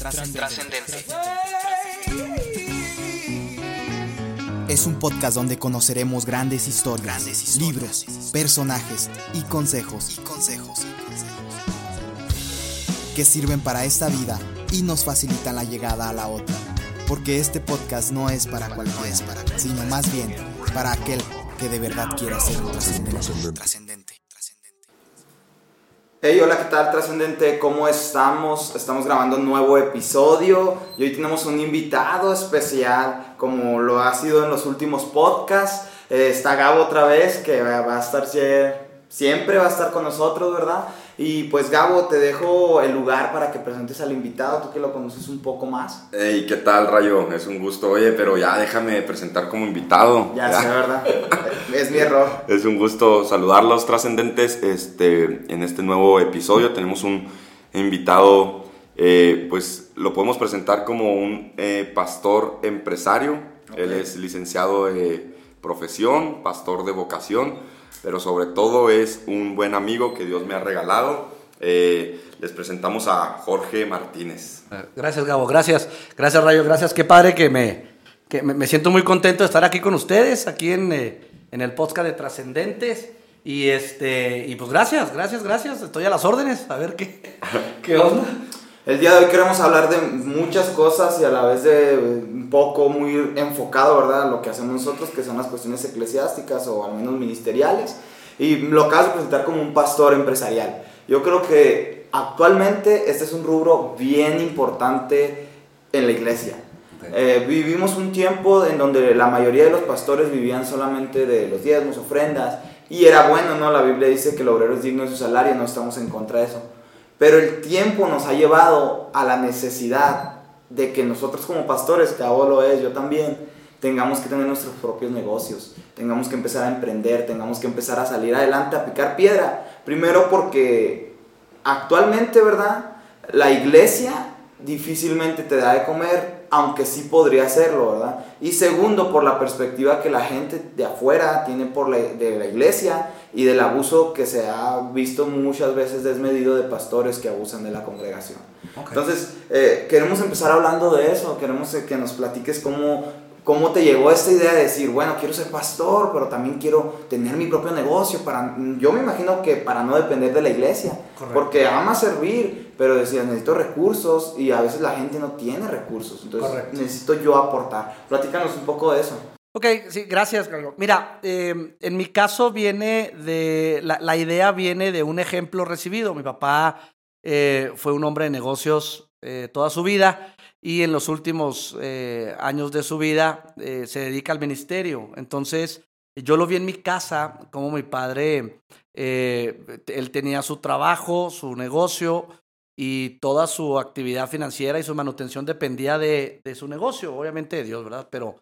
Trascendente. Es un podcast donde conoceremos grandes historias, libros, personajes y consejos, que sirven para esta vida y nos facilitan la llegada a la otra. Porque este podcast no es para cualquiera, sino más bien para aquel que de verdad quiera ser un trascendente. Hey, hola, ¿qué tal, trascendente? ¿Cómo estamos? Estamos grabando un nuevo episodio y hoy tenemos un invitado especial, como lo ha sido en los últimos podcasts. Eh, está Gabo otra vez, que va a estar siempre, va a estar con nosotros, ¿verdad? Y pues Gabo, te dejo el lugar para que presentes al invitado, tú que lo conoces un poco más. Hey, ¿qué tal, Rayo? Es un gusto, oye, pero ya déjame presentar como invitado. Ya, sé, ¿verdad? es mi error. Es un gusto saludarlos, trascendentes. Este, en este nuevo episodio tenemos un invitado, eh, pues lo podemos presentar como un eh, pastor empresario. Él es licenciado de profesión, pastor de vocación pero sobre todo es un buen amigo que Dios me ha regalado. Eh, les presentamos a Jorge Martínez. Gracias, Gabo, gracias. Gracias, Rayo, gracias. Qué padre que me, que me, siento muy contento de estar aquí con ustedes, aquí en, eh, en el podcast de Trascendentes. Y, este, y pues gracias, gracias, gracias. Estoy a las órdenes. A ver qué, qué onda. El día de hoy queremos hablar de muchas cosas y a la vez de un poco muy enfocado, ¿verdad? Lo que hacemos nosotros, que son las cuestiones eclesiásticas o al menos ministeriales. Y lo acabas de presentar como un pastor empresarial. Yo creo que actualmente este es un rubro bien importante en la iglesia. Eh, vivimos un tiempo en donde la mayoría de los pastores vivían solamente de los diezmos, ofrendas, y era bueno, ¿no? La Biblia dice que el obrero es digno de su salario, no estamos en contra de eso pero el tiempo nos ha llevado a la necesidad de que nosotros como pastores, que ahora lo es, yo también, tengamos que tener nuestros propios negocios, tengamos que empezar a emprender, tengamos que empezar a salir adelante, a picar piedra. Primero porque actualmente, ¿verdad? La iglesia difícilmente te da de comer, aunque sí podría hacerlo, ¿verdad? Y segundo, por la perspectiva que la gente de afuera tiene por la, de la iglesia y del abuso que se ha visto muchas veces desmedido de pastores que abusan de la congregación. Entonces, eh, queremos empezar hablando de eso, queremos que nos platiques cómo, cómo te llegó esta idea de decir, bueno, quiero ser pastor, pero también quiero tener mi propio negocio. Para, yo me imagino que para no depender de la iglesia, porque ama servir, pero decía, necesito recursos y a veces la gente no tiene recursos, entonces necesito yo aportar. Platícanos un poco de eso. Ok, sí, gracias, Carlos. Mira, em, en mi caso viene de, la, idea viene de un ejemplo recibido. Mi papá eh, fue un hombre de negocios eh, toda su vida y en los últimos eh, años de su vida se dedica al ministerio. Entonces, yo lo vi en mi casa, como mi padre, él tenía su trabajo, su negocio y toda su actividad financiera y su manutención dependía de, de su negocio, obviamente de Dios, ¿verdad? Pero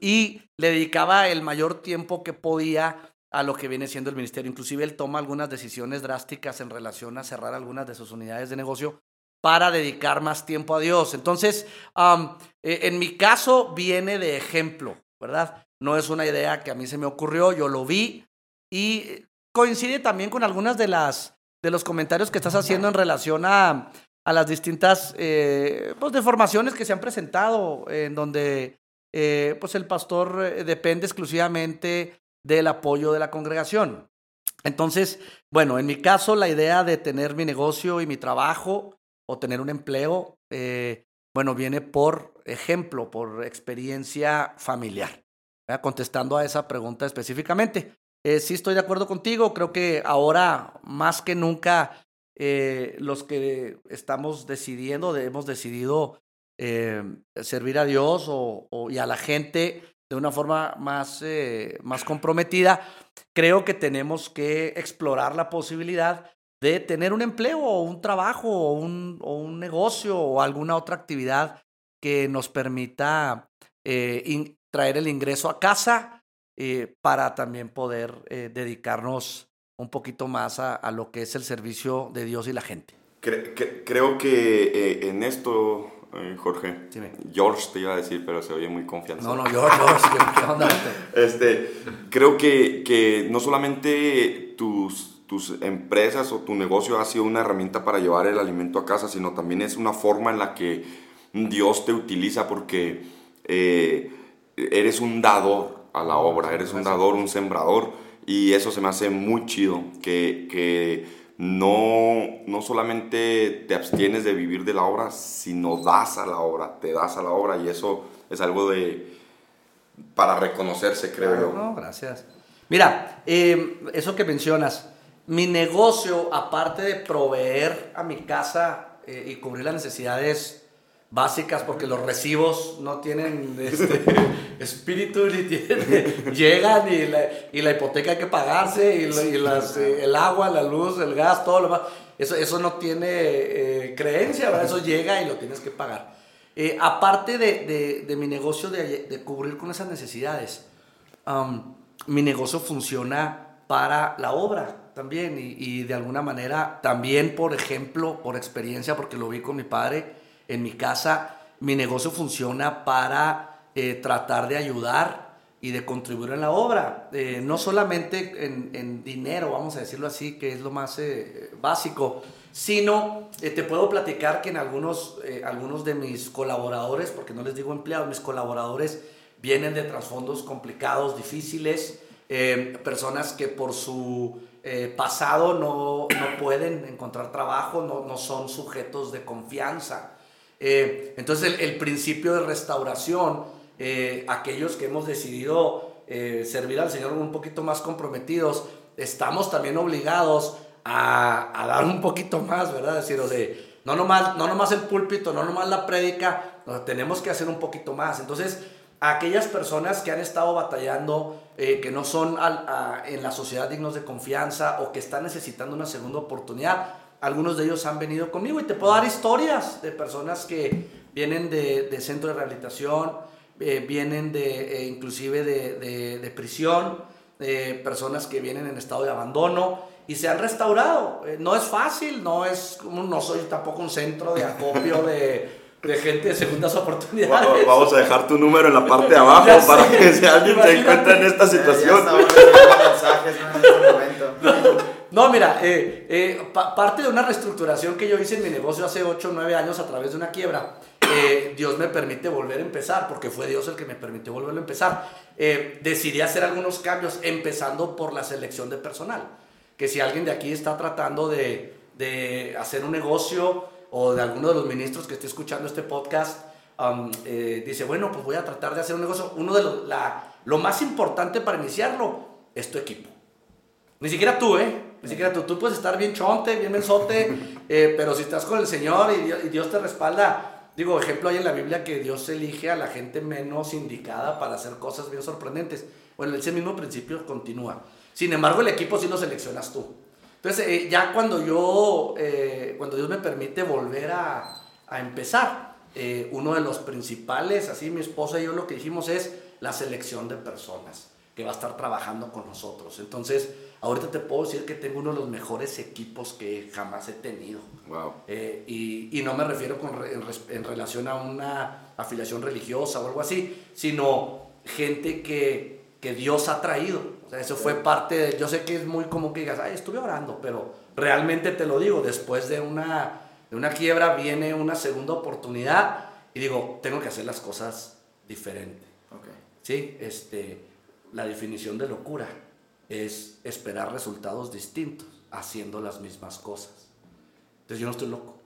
y le dedicaba el mayor tiempo que podía a lo que viene siendo el ministerio. Inclusive él toma algunas decisiones drásticas en relación a cerrar algunas de sus unidades de negocio para dedicar más tiempo a Dios. Entonces, eh, en mi caso viene de ejemplo, ¿verdad? No es una idea que a mí se me ocurrió, yo lo vi y coincide también con algunas de las de los comentarios que estás haciendo en relación a, a las distintas eh, pues, deformaciones que se han presentado, en donde eh, pues el pastor eh, depende exclusivamente del apoyo de la congregación. Entonces, bueno, en mi caso, la idea de tener mi negocio y mi trabajo o tener un empleo, eh, bueno, viene por ejemplo, por experiencia familiar. Contestando a esa pregunta específicamente. sí estoy de acuerdo contigo, creo que ahora más que nunca los que estamos decidiendo, hemos decidido eh, servir a Dios o, y a la gente de una forma más, eh, más comprometida, creo que tenemos que explorar la posibilidad de tener un empleo o un trabajo o un, o un negocio o alguna otra actividad que nos permita eh, traer el ingreso a casa para también poder dedicarnos un poquito más a, a, lo que es el servicio de Dios y la gente. creo que en esto eh, Jorge. George te iba a decir, pero se oye muy confianza. No, no, George, George, ¿qué onda? este, creo que, que no solamente tus, tus empresas o tu negocio ha sido una herramienta para llevar el alimento a casa, sino también es una forma en la que Dios te utiliza porque eh, eres un dador a la obra, eres un dador, un sembrador, y eso se me hace muy chido, que, que no, no solamente te abstienes de vivir de la obra, sino das a la obra, te das a la obra, y eso es algo de para reconocerse, creo yo. No, gracias. Mira, eh, eso que mencionas, mi negocio, aparte de proveer a mi casa eh, y cubrir las necesidades básicas, porque los recibos no tienen este, espíritu ni tienen, llegan y la, y la, hipoteca hay que pagarse y, y las, eh, el agua, la luz, el gas, todo lo demás. Eso, eso no tiene creencia, ¿verdad? eso llega y lo tienes que pagar. aparte de, de, de, mi negocio de, de, cubrir con esas necesidades, um, mi negocio funciona para la obra también y, y, de alguna manera también, por ejemplo, por experiencia, porque lo vi con mi padre en mi casa, mi negocio funciona para eh, tratar de ayudar y de contribuir en la obra, eh, no solamente en, dinero, vamos a decirlo así, que es lo más eh, básico, sino te puedo platicar que en algunos, algunos de mis colaboradores, porque no les digo empleados, mis colaboradores, vienen de trasfondos complicados, difíciles, eh, personas que por su eh, pasado no, no, pueden encontrar trabajo, no, no son sujetos de confianza. Eh, entonces el, principio de restauración, eh, aquellos que hemos decidido servir al Señor un poquito más comprometidos, estamos también obligados a, dar un poquito más, ¿verdad? Es decir, o de, no nomás, no nomás el púlpito, no nomás la prédica, tenemos que hacer un poquito más. Entonces, aquellas personas que han estado batallando, eh, que no son en la sociedad dignos de confianza o que están necesitando una segunda oportunidad. Algunos de ellos han venido conmigo y te puedo dar historias de personas que vienen de, de centro de rehabilitación, eh, vienen de, eh, inclusive de, de, de prisión, personas que vienen en estado de abandono y se han restaurado. Eh, no es fácil, no es no soy tampoco un centro de acopio de de gente de segundas oportunidades. Vamos a dejar tu número en la parte de abajo para que si alguien se encuentra en esta situación. No, mira, eh, eh, pa parte de una reestructuración que yo hice en mi negocio hace 8 o 9 años a través de una quiebra, eh, Dios me permite volver a empezar, porque fue Dios el que me permitió volver a empezar. Decidí hacer algunos cambios, empezando por la selección de personal. Que si alguien de aquí está tratando de, de hacer un negocio, o de alguno de los ministros que esté escuchando este podcast, um, dice, bueno, pues voy a tratar de hacer un negocio. Uno de los, lo más importante para iniciarlo es tu equipo. Ni siquiera tú, ¿eh? Ni siquiera tú. Tú puedes estar bien chonte, bien mensote, eh, pero si estás con el Señor y Dios, y Dios te respalda, digo, ejemplo hay en la Biblia que Dios elige a la gente menos indicada para hacer cosas bien sorprendentes. Bueno, ese mismo principio continúa. Sin embargo, el equipo sí lo seleccionas tú. Entonces, eh, ya cuando yo, eh, cuando Dios me permite volver a, a empezar, eh, uno de los principales, así mi esposa y yo lo que dijimos es la selección de personas que va a estar trabajando con nosotros. Entonces, ahorita te puedo decir que tengo uno de los mejores equipos que jamás he tenido. Wow. Eh, y, y, no me refiero con, en, en relación a una afiliación religiosa o algo así, sino gente que, que Dios ha traído. O sea, eso fue parte de, yo sé que es muy común que digas, ay, estuve orando, pero realmente te lo digo, después de una, de una quiebra viene una segunda oportunidad y digo, tengo que hacer las cosas diferente. Okay. Sí, este, la definición de locura es esperar resultados distintos haciendo las mismas cosas. Entonces yo no estoy loco.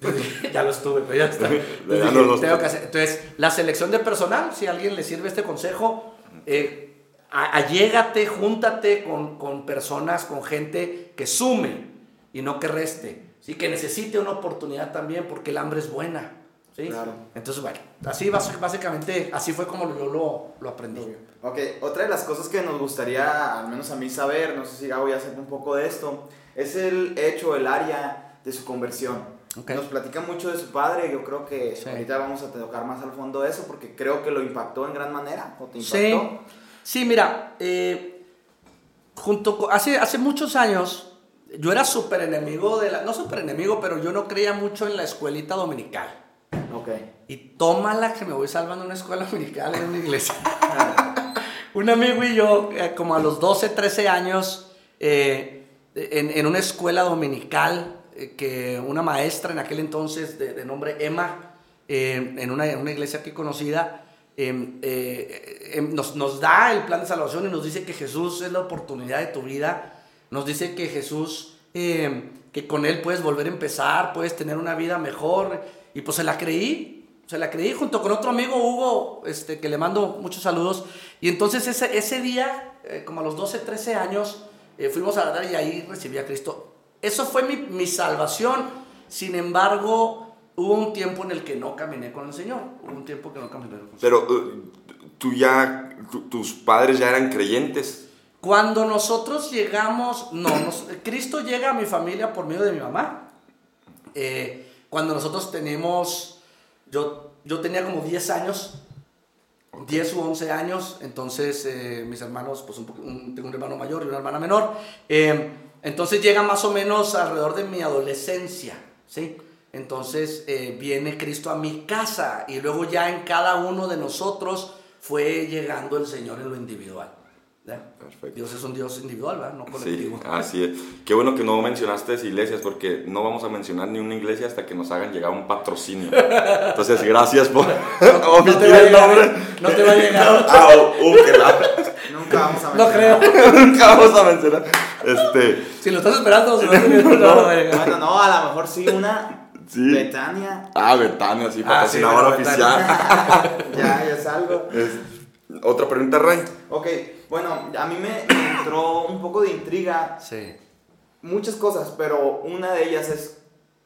ya lo estuve, pero ya está. Entonces, dije, tengo que hacer. Entonces, la selección de personal, si a alguien le sirve este consejo, eh, allégate, júntate con, con, personas, con gente que sume y no que reste. Sí, que necesite una oportunidad también porque el hambre es buena. ¿Sí? Claro. Entonces, bueno, así básicamente, así fue como yo lo, lo aprendí. Ok, otra de las cosas que nos gustaría, al menos a mí saber, no sé si voy a hacer un poco de esto, es el hecho, el área de su conversión. Okay. Nos platica mucho de su padre, yo creo que sí. ahorita vamos a tocar más al fondo de eso porque creo que lo impactó en gran manera, o te impactó. Sí. Sí, mira, eh, junto con, hace, hace muchos años, yo era súper enemigo de la, no súper enemigo, pero yo no creía mucho en la escuelita dominical. Ok. Y tómala que me voy salvando una escuela dominical en una iglesia. Un amigo y yo, eh, como a los 12, 13 años, eh, en, en una escuela dominical eh, que una maestra en aquel entonces de, de nombre Emma, eh, en, una, en una iglesia aquí conocida, em, em, nos, nos da el plan de salvación y nos dice que Jesús es la oportunidad de tu vida, nos dice que Jesús, em, que con Él puedes volver a empezar, puedes tener una vida mejor, y pues se la creí, se la creí junto con otro amigo, Hugo, este, que le mando muchos saludos, y entonces ese, ese día, eh, como a los 12, 13 años, eh, fuimos a dar y ahí recibí a Cristo. Eso fue mi, mi salvación, sin embargo, hubo un tiempo en el que no caminé con el Señor, hubo un tiempo que no caminé con el Señor. Pero eh, tú ya, tu- tus padres ya eran creyentes. Cuando nosotros llegamos, no, nos- Cristo llega a mi familia por medio de mi mamá. Eh, cuando nosotros tenemos, yo, yo tenía como 10 años, 10 u 11 años, entonces eh, mis hermanos, pues un, un- tengo un hermano mayor y una hermana menor, eh, entonces llega más o menos alrededor de mi adolescencia, ¿sí? Entonces eh, viene Cristo a mi casa y luego ya en cada uno de nosotros fue llegando el Señor en lo individual. ¿Ya? Perfecto. Dios es un Dios individual, ¿verdad? No Sí, colectivo. así es. Qué bueno que no mencionaste iglesias porque no vamos a mencionar ni una iglesia hasta que nos hagan llegar un patrocinio. Entonces, gracias por No omitir te va a el llegar, nombre. ¿eh? No te va a llegar. Ah, uh, uh, que la- Nunca vamos a No mencionar. creo. Nunca vamos a mencionar. Este, Si lo estás esperando, se va a venir. No, no va a llegar. Bueno, no, a lo mejor sí una Sí. Betania. ah, Betania, sí, Ah, sí, patrocinadora bueno, oficial. Ya, ya es algo. Es- Otra pregunta, Ray. Ok, bueno, a mí me me entró un poco de intriga Sí. muchas cosas, pero una de ellas es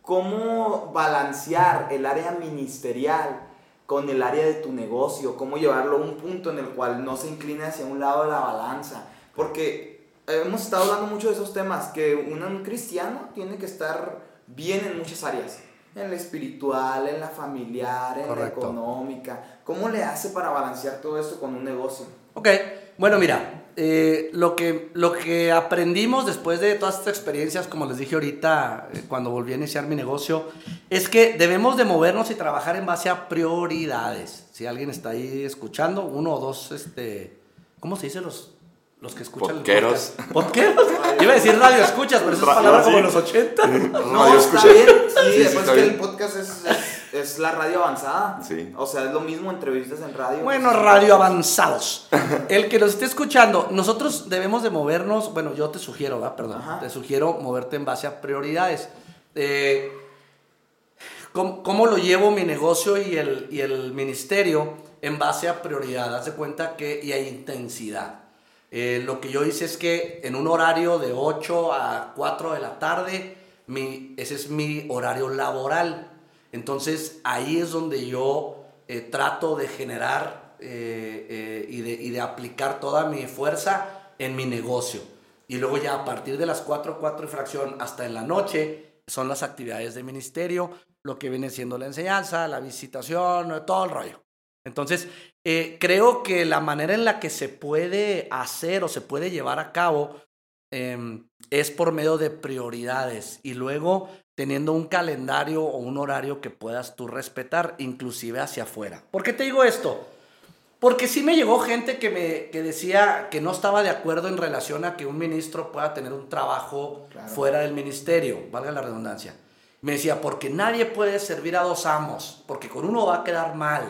cómo balancear el área ministerial con el área de tu negocio, cómo llevarlo a un punto en el cual no se incline hacia un lado de la balanza, porque hemos estado hablando mucho de esos temas, que un, un cristiano tiene que estar bien en muchas áreas, en la espiritual, en la familiar, en Correcto. la económica, ¿cómo le hace para balancear todo esto con un negocio? Ok, bueno, mira, eh, lo, que, lo que aprendimos después de todas estas experiencias, como les dije ahorita, eh, cuando volví a iniciar mi negocio, es que debemos de movernos y trabajar en base a prioridades. Si alguien está ahí escuchando, uno o dos, este, ¿cómo se dice los, los que escuchan? el Podqueros. podcast? ¿Podqueros? Iba a decir radio escuchas, pero eso es Ra- palabra como en los 80. No, Radio está escucha. bien. Sí, Sí, sí, después está que bien. el podcast es, es, es la radio avanzada. Sí. O sea, es lo mismo entrevistas en radio. Bueno, radio avanzados. El que nos esté escuchando, nosotros debemos de movernos, bueno, yo te sugiero, ¿verdad? Perdón, Ajá. te sugiero moverte en base a prioridades. Eh, ¿cómo, cómo lo llevo mi negocio y el, y el ministerio en base a prioridad? Haz de cuenta que y a intensidad. Eh, lo que yo hice es que en un horario de 8 a 4 de la tarde, mi, ese es mi horario laboral. Entonces ahí es donde yo eh, trato de generar eh, eh, y, de, y de aplicar toda mi fuerza en mi negocio. Y luego ya a partir de las 4, 4 y fracción hasta en la noche son las actividades de ministerio, lo que viene siendo la enseñanza, la visitación, todo el rollo. Entonces, creo que la manera en la que se puede hacer o se puede llevar a cabo eh, es por medio de prioridades y luego teniendo un calendario o un horario que puedas tú respetar, inclusive hacia afuera. ¿Por qué te digo esto? Porque sí me llegó gente que me que decía que no estaba de acuerdo en relación a que un ministro pueda tener un trabajo Claro. fuera del ministerio, valga la redundancia. Me decía, porque nadie puede servir a dos amos, porque con uno va a quedar mal.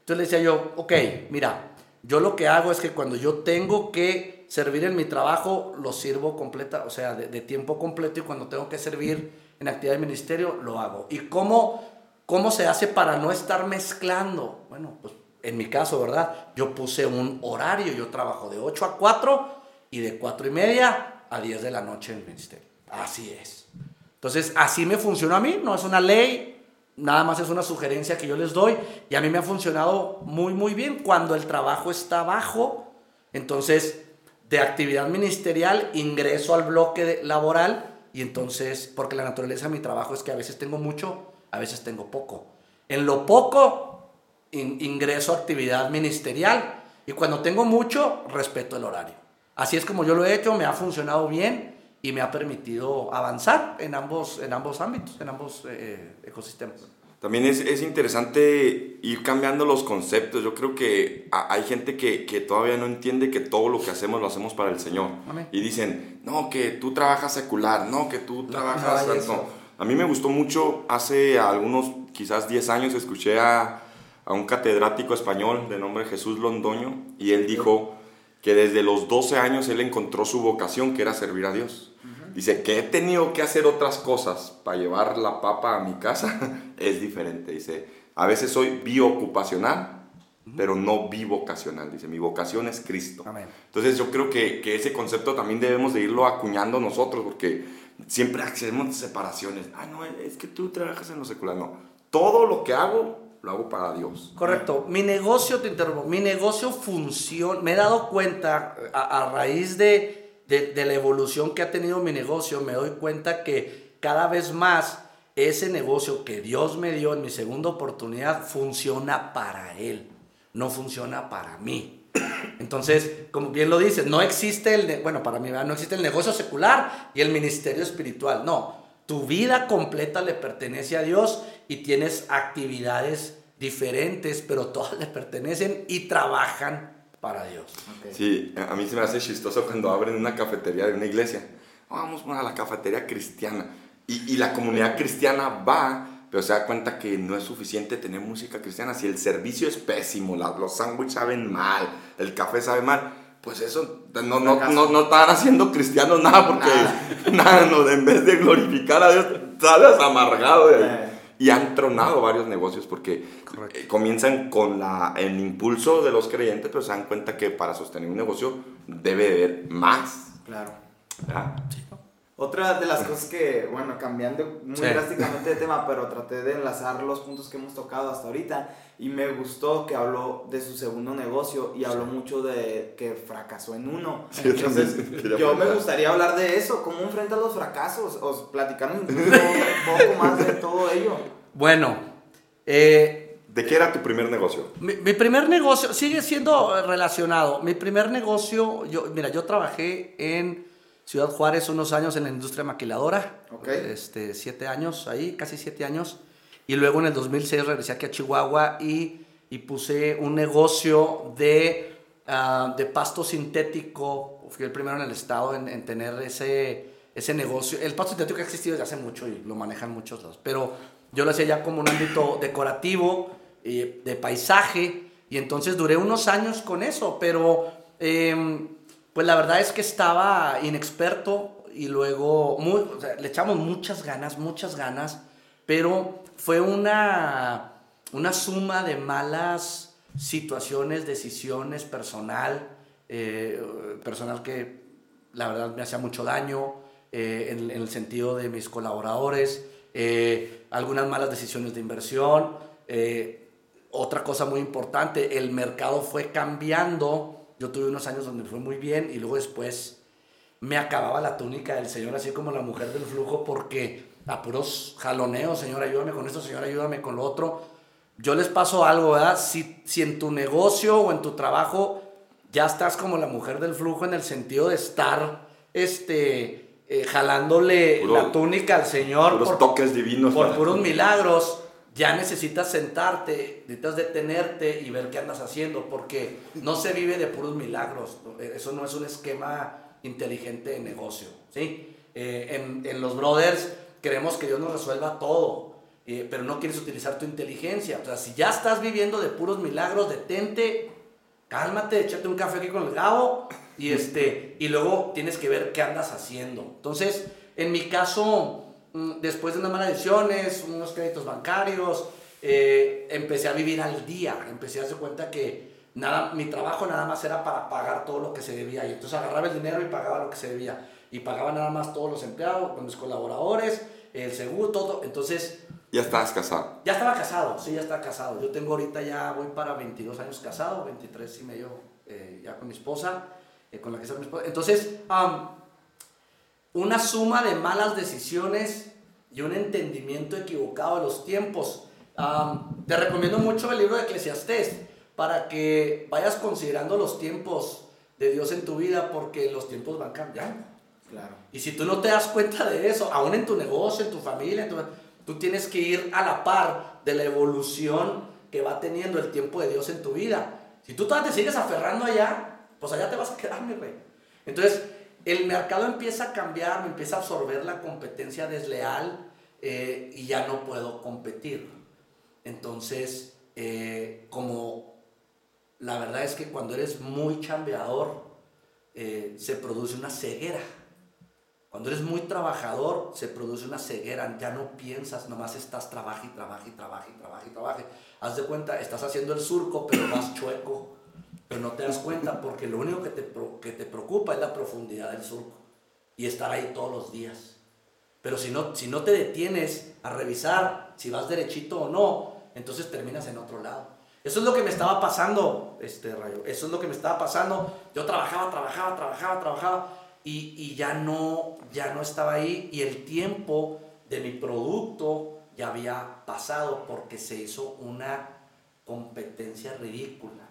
Entonces le decía yo, ok, mira, yo lo que hago es que cuando yo tengo que servir en mi trabajo, lo sirvo completa, o sea, de, de tiempo completo y cuando tengo que servir en actividad de ministerio, lo hago. ¿Y cómo, cómo se hace para no estar mezclando? Bueno, pues en mi caso, ¿verdad? Yo puse un horario, yo trabajo de 8 a 4 y de 4 y media a 10 de la noche en el ministerio. Así es. Entonces, así me funciona a mí, no es una ley, nada más es una sugerencia que yo les doy y a mí me ha funcionado muy, muy bien cuando el trabajo está bajo. Entonces, de actividad ministerial ingreso al bloque laboral y entonces, porque la naturaleza de mi trabajo es que a veces tengo mucho, a veces tengo poco. En lo poco in- ingreso a actividad ministerial y cuando tengo mucho, respeto el horario. Así es como yo lo he hecho, me ha funcionado bien y me ha permitido avanzar en ambos, en ambos ámbitos, en ambos eh, ecosistemas. También es, es, interesante ir cambiando los conceptos. Yo creo que hay gente que, que, todavía no entiende que todo lo que hacemos lo hacemos para el Señor. Y dicen, no, que tú trabajas secular, no, que tú trabajas... No, A mí me gustó mucho, hace algunos, quizás 10 años, escuché a, a un catedrático español de nombre Jesús Londoño y él dijo que desde los 12 años él encontró su vocación, que era servir a Dios. Dice que he tenido que hacer otras cosas para llevar la papa a mi casa, es diferente. Dice, a veces soy biocupacional, pero no bivocacional. Dice, mi vocación es Cristo. Entonces yo creo que, que, ese concepto también debemos de irlo acuñando nosotros, porque siempre hacemos separaciones. Ah, no, es que tú trabajas en lo secular. No, todo lo que hago lo hago para Dios. Correcto. Mi negocio, te interrumpo, mi negocio funciona. Me he dado cuenta a raíz de de, la evolución que ha tenido mi negocio, me doy cuenta que cada vez más ese negocio que Dios me dio en mi segunda oportunidad funciona para Él, no funciona para mí. Entonces, como bien lo dices, no existe el, bueno, para mí no existe el negocio secular y el ministerio espiritual, no. Tu vida completa le pertenece a Dios y tienes actividades diferentes, pero todas le pertenecen y trabajan para Dios. Sí, a mí se me hace chistoso cuando abren una cafetería de una iglesia. Vamos a la cafetería cristiana. Y, y la comunidad cristiana va, pero se da cuenta que no es suficiente tener música cristiana. Si el servicio es pésimo, los sándwiches saben mal, el café sabe mal, pues eso no, no, no, no están haciendo cristianos nada porque nada. no, en vez de glorificar a Dios, sales amargado de ahí. Y han tronado varios negocios porque eh, comienzan con la, el impulso de los creyentes, pero se dan cuenta que para sostener un negocio debe haber más. Claro. Otra de las cosas que, bueno, cambiando muy drásticamente de tema, pero traté de enlazar los puntos que hemos tocado hasta ahorita y me gustó que habló de su segundo negocio y habló mucho de que fracasó en uno. Entonces, yo me gustaría hablar de eso, cómo enfrenta los fracasos, o platicarnos un poco más de todo ello. Bueno, eh, ¿de qué era tu primer negocio? Mi, mi, primer negocio sigue siendo relacionado. Mi primer negocio, yo, mira, yo trabajé en Ciudad Juárez unos años en la industria maquiladora. Este, siete años ahí, casi siete años. Y luego en el 2006 regresé aquí a Chihuahua y, y puse un negocio de, uh, de pasto sintético. Fui el primero en el estado en, en, tener ese, ese negocio. El pasto sintético ha existido desde hace mucho y lo manejan muchos lados. Pero yo lo hacía ya como un ámbito decorativo, eh, de paisaje. Y entonces duré unos años con eso. Pero... Eh, pues la verdad es que estaba inexperto y luego le echamos muchas ganas, muchas ganas, pero fue una, una suma de malas situaciones, decisiones, personal, eh, personal que la verdad me hacía mucho daño eh, en, el sentido de mis colaboradores, eh, algunas malas decisiones de inversión. otra cosa muy importante, el mercado fue cambiando yo tuve unos años donde fue muy bien y luego después me acababa la túnica del Señor, así como la mujer del flujo, porque a puros jaloneos, Señor, ayúdame con esto, Señor, ayúdame con lo otro. Yo les paso algo, ¿verdad? Si, si en tu negocio o en tu trabajo ya estás como la mujer del flujo en el sentido de estar este, eh, jalándole la túnica al Señor por, toques divinos. Por puros milagros ya necesitas sentarte, necesitas detenerte y ver qué andas haciendo, porque no se vive de puros milagros. Eso no es un esquema inteligente de negocio. ¿sí? Eh, en, los brothers queremos que Dios nos resuelva todo, eh, pero no quieres utilizar tu inteligencia. O sea, si ya estás viviendo de puros milagros, detente, cálmate, échate un café aquí con el Gabo y, este, y luego tienes que ver qué andas haciendo. Entonces, en mi caso después de unas malas decisiones, unos créditos bancarios, eh, empecé a vivir al día, empecé a darse cuenta que nada, mi trabajo nada más era para pagar todo lo que se debía. Y entonces agarraba el dinero y pagaba lo que se debía. Y pagaba nada más todos los empleados, con mis colaboradores, el seguro, todo. Entonces... ¿Ya estabas casado? Ya estaba casado, sí, ya estaba casado. Yo tengo ahorita ya, voy para 22 años casado, 23 y medio eh, ya con mi esposa, eh, con la que está mi esposa. Entonces, una suma de malas decisiones y un entendimiento equivocado de los tiempos. te recomiendo mucho el libro de Eclesiastés para que vayas considerando los tiempos de Dios en tu vida porque los tiempos van cambiando. Claro. Y si tú no te das cuenta de eso, aún en tu negocio, en tu familia, Tú tienes que ir a la par de la evolución que va teniendo el tiempo de Dios en tu vida. Si tú todavía te sigues aferrando allá, pues allá te vas a quedar, mi rey. Entonces, el mercado empieza a cambiar, me empieza a absorber la competencia desleal eh, y ya no puedo competir. Entonces, eh, como la verdad es que cuando eres muy chambeador, eh, se produce una ceguera. Cuando eres muy trabajador, se produce una ceguera. Ya no piensas, nomás estás trabaja y trabaja y trabaja y trabaja y trabaja. Haz de cuenta, estás haciendo el surco, pero más chueco. Pero no te das cuenta porque lo único que te, que te preocupa es la profundidad del surco y estar ahí todos los días. Pero si no, si no te detienes a revisar si vas derechito o no, entonces terminas en otro lado. Eso es lo que me estaba pasando, este rayo. Eso es lo que me estaba pasando. Yo trabajaba, trabajaba, trabajaba, trabajaba y, y ya, no, ya no estaba ahí y el tiempo de mi producto ya había pasado porque se hizo una competencia ridícula.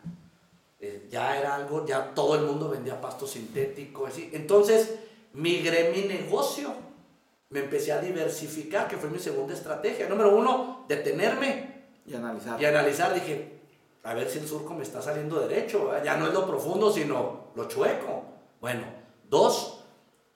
Eh, ya era algo, ya todo el mundo vendía pasto sintético, así. Entonces, migré mi negocio. Me empecé a diversificar, que fue mi segunda estrategia. Número uno, detenerme. Y analizar. Y analizar, dije, a ver si el surco me está saliendo derecho. Ya no es lo profundo, sino lo chueco. Bueno, dos,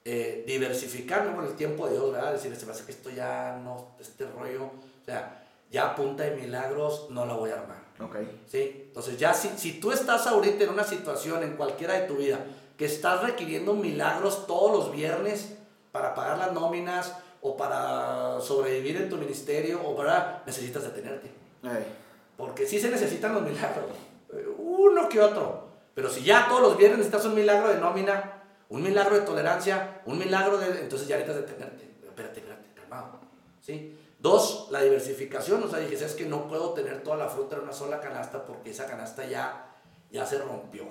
eh, diversificarme con el tiempo de Dios, ¿verdad? Decir, se me hace que esto ya no, este rollo, o sea, ya a punta de milagros no lo voy a armar. Ok. ¿Sí? Entonces ya si, si tú estás ahorita en una situación en cualquiera de tu vida que estás requiriendo milagros todos los viernes para pagar las nóminas o para sobrevivir en tu ministerio o para necesitas detenerte. Porque sí se necesitan los milagros, uno que otro. Pero si ya todos los viernes necesitas un milagro de nómina, un milagro de tolerancia, un milagro de... Entonces ya necesitas detenerte. Espérate, espérate, calmado. ¿Sí? Dos, la diversificación. O sea, dije, es que no puedo tener toda la fruta en una sola canasta porque esa canasta ya, ya se rompió.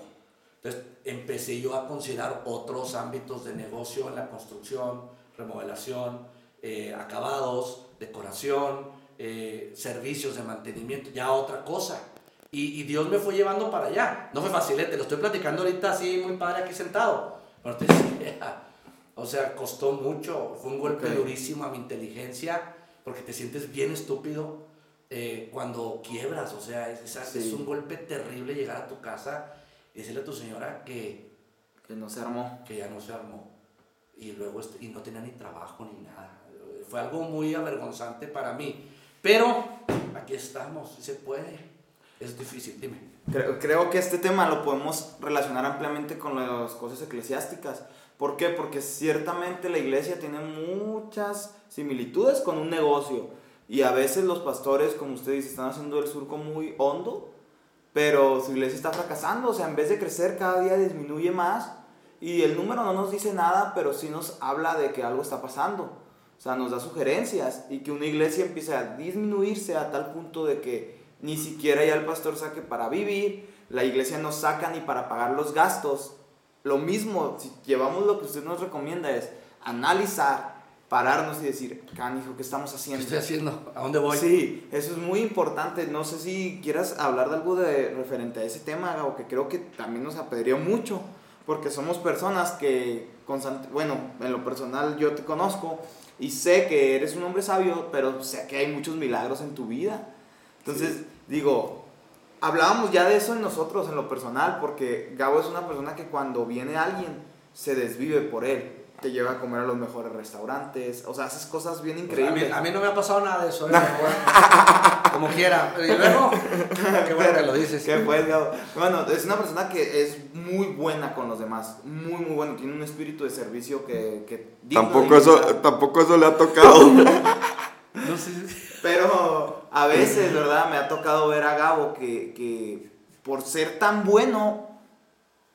Entonces empecé yo a considerar otros ámbitos de negocio en la construcción, remodelación, eh, acabados, decoración, eh, servicios de mantenimiento, ya otra cosa. Y, Dios me fue llevando para allá. No fue fácil, te lo estoy platicando ahorita así muy padre aquí sentado. Pero te decía, o sea, costó mucho, fue un golpe durísimo a mi inteligencia porque te sientes bien estúpido eh, cuando quiebras, o sea, es, es, un golpe terrible llegar a tu casa y decirle a tu señora que... Que no se armó. Que ya no se armó. Y luego y no tenía ni trabajo ni nada. Fue algo muy avergonzante para mí. Pero aquí estamos, se puede. Es difícil, dime. Creo, creo que este tema lo podemos relacionar ampliamente con las cosas eclesiásticas. ¿Por qué? Porque ciertamente la iglesia tiene muchas similitudes con un negocio. Y a veces los pastores, como usted dice, están haciendo el surco muy hondo, pero su iglesia está fracasando. O sea, en vez de crecer, cada día disminuye más. Y el número no nos dice nada, pero sí nos habla de que algo está pasando. O sea, nos da sugerencias y que una iglesia empiece a disminuirse a tal punto de que ni siquiera ya el pastor saque para vivir, la iglesia no saca ni para pagar los gastos lo mismo, si llevamos lo que usted nos recomienda es analizar, pararnos y decir, canijo, ¿qué estamos haciendo? ¿Qué estoy haciendo? ¿A dónde voy? Sí, eso es muy importante. No sé si quieras hablar de algo de referente a ese tema, o que creo que también nos apedreó mucho, porque somos personas que, bueno, en lo personal yo te conozco y sé que eres un hombre sabio, pero sé que hay muchos milagros en tu vida. Entonces, digo, hablábamos ya de eso en nosotros, en lo personal, porque Gabo es una persona que cuando viene alguien se desvive por él. Te lleva a comer a los mejores restaurantes, o sea, haces cosas bien increíbles. a, mí, no me ha pasado nada de eso, ¿eh? como quiera. Y luego, qué bueno que lo dices. ¿Qué pues, Gabo? Bueno, es una persona que es muy buena con los demás, muy, muy bueno. Tiene un espíritu de servicio que. que tampoco, eso, tampoco eso le ha tocado. no sé. Pero a veces, ¿verdad? Me ha tocado ver a Gabo que, que por ser tan bueno,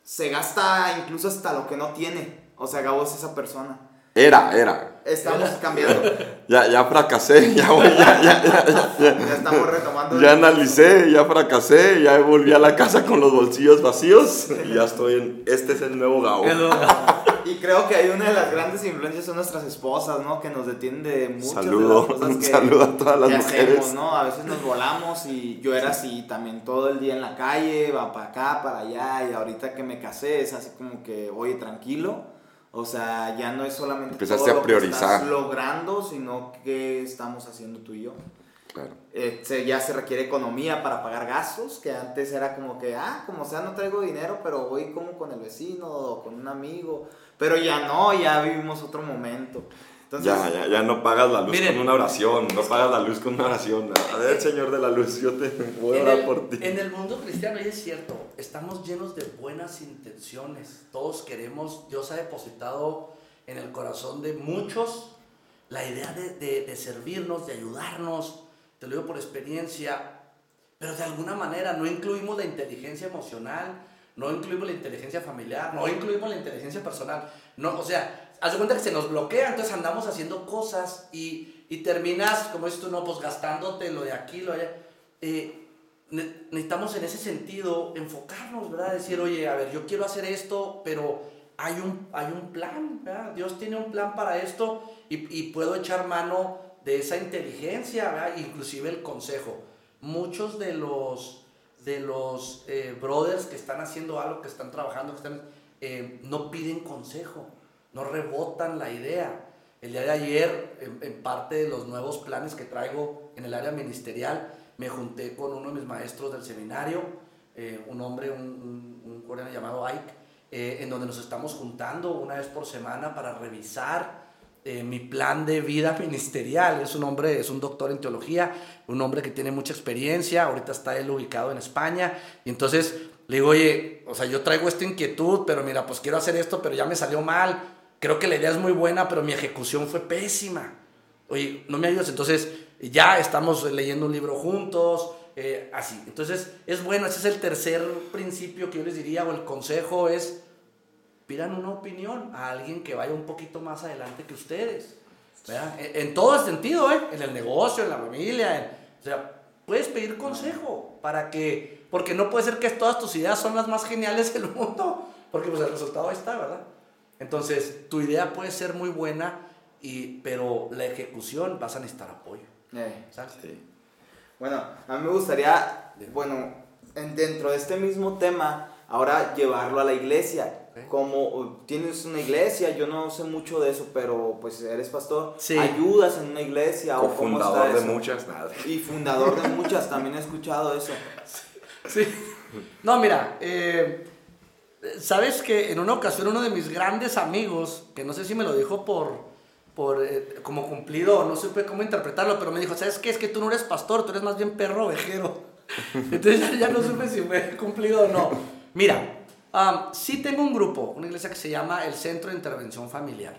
se gasta incluso hasta lo que no tiene. O sea, Gabo es esa persona. Era, era. Estamos cambiando. Ya, ya fracasé, ya, ya, ya, ya, ya, estamos retomando. Ya analicé, ya fracasé, ya volví a la casa con los bolsillos vacíos y ya estoy en. Este es el nuevo Gabo. y creo que hay una de las grandes influencias son nuestras esposas, ¿no? Que nos detienen de muchas saludo, de las cosas que, saludo a todas las mujeres. Hacemos, ¿no? A veces nos volamos y yo era así también todo el día en la calle, va para acá, para allá y ahorita que me casé es así como que, oye, tranquilo O sea, ya no es solamente Empezaste todo a lo priorizar. que estás logrando, sino qué estamos haciendo tú y yo. Claro. Eh, se- ya se requiere economía para pagar gastos, que antes era como que, ah, como sea, no traigo dinero, pero voy como con el vecino o con un amigo. Pero ya no, ya vivimos otro momento. Entonces, Ya, ya, ya no pagas la luz Miren. con una oración, no pagas la luz con una oración. A ver, Señor de la luz, yo te voy a orar el, por ti. en el mundo cristiano, y es cierto, estamos llenos de buenas intenciones. Todos queremos, Dios ha depositado en el corazón de muchos la idea de, de- de servirnos, de ayudarnos. Te lo digo por experiencia, pero de alguna manera no incluimos la inteligencia emocional, no incluimos la inteligencia familiar, no incluimos la inteligencia personal. No, o sea, haz de cuenta que se nos bloquea, entonces andamos haciendo cosas y, y terminas, como dices tú, no, pues gastándote lo de aquí, lo de allá. Eh, ne- necesitamos en ese sentido enfocarnos, ¿verdad? Decir, oye, a ver, yo quiero hacer esto, pero hay un, hay un plan, ¿verdad? Dios tiene un plan para esto y, y puedo echar mano de esa inteligencia, ¿verdad? Inclusive el consejo. Muchos de los, de los eh, brothers que están haciendo algo, que están trabajando, que están, eh, no piden consejo, no rebotan la idea. El día de ayer, en, parte de los nuevos planes que traigo en el área ministerial, me junté con uno de mis maestros del seminario, eh, un hombre, un, un, coreano llamado Ike, en donde nos estamos juntando una vez por semana para revisar eh, mi plan de vida ministerial. Es un hombre, es un doctor en teología, un hombre que tiene mucha experiencia, ahorita está él ubicado en España, y entonces le digo, oye, o sea, yo traigo esta inquietud, pero mira, pues quiero hacer esto, pero ya me salió mal, creo que la idea es muy buena, pero mi ejecución fue pésima. Oye, no me ayudas, entonces ya estamos leyendo un libro juntos, eh, así. Entonces es bueno, ese es el tercer principio que yo les diría, o el consejo es, pidan una opinión a alguien que vaya un poquito más adelante que ustedes. ¿verdad? En, en todo sentido, ¿eh? en el negocio, en la familia, en- o sea, puedes pedir consejo para que, porque no puede ser que todas tus ideas son las más geniales del mundo, porque pues el resultado ahí está, ¿verdad? Entonces, tu idea puede ser muy buena, y, pero la ejecución vas a necesitar apoyo. eh, ¿sabes? Sí. Bueno, a mí me gustaría, bueno, en- dentro de este mismo tema, ahora llevarlo a la iglesia. Como tienes una iglesia, yo no sé mucho de eso, pero pues eres pastor, Sí. ayudas en una iglesia o cómo Cofundador está de eso? muchas, nada. Y fundador de muchas, también he escuchado eso. Sí. No, mira, eh, sabes que en una ocasión uno de mis grandes amigos, que no sé si me lo dijo por, por eh, como cumplido, no supe cómo interpretarlo, pero me dijo, ¿sabes qué? Es que tú no eres pastor, tú eres más bien perro ovejero. Entonces ya, ya no supe si fue cumplido o no. Mira, am, sí tengo un grupo, una iglesia que se llama el Centro de Intervención Familiar.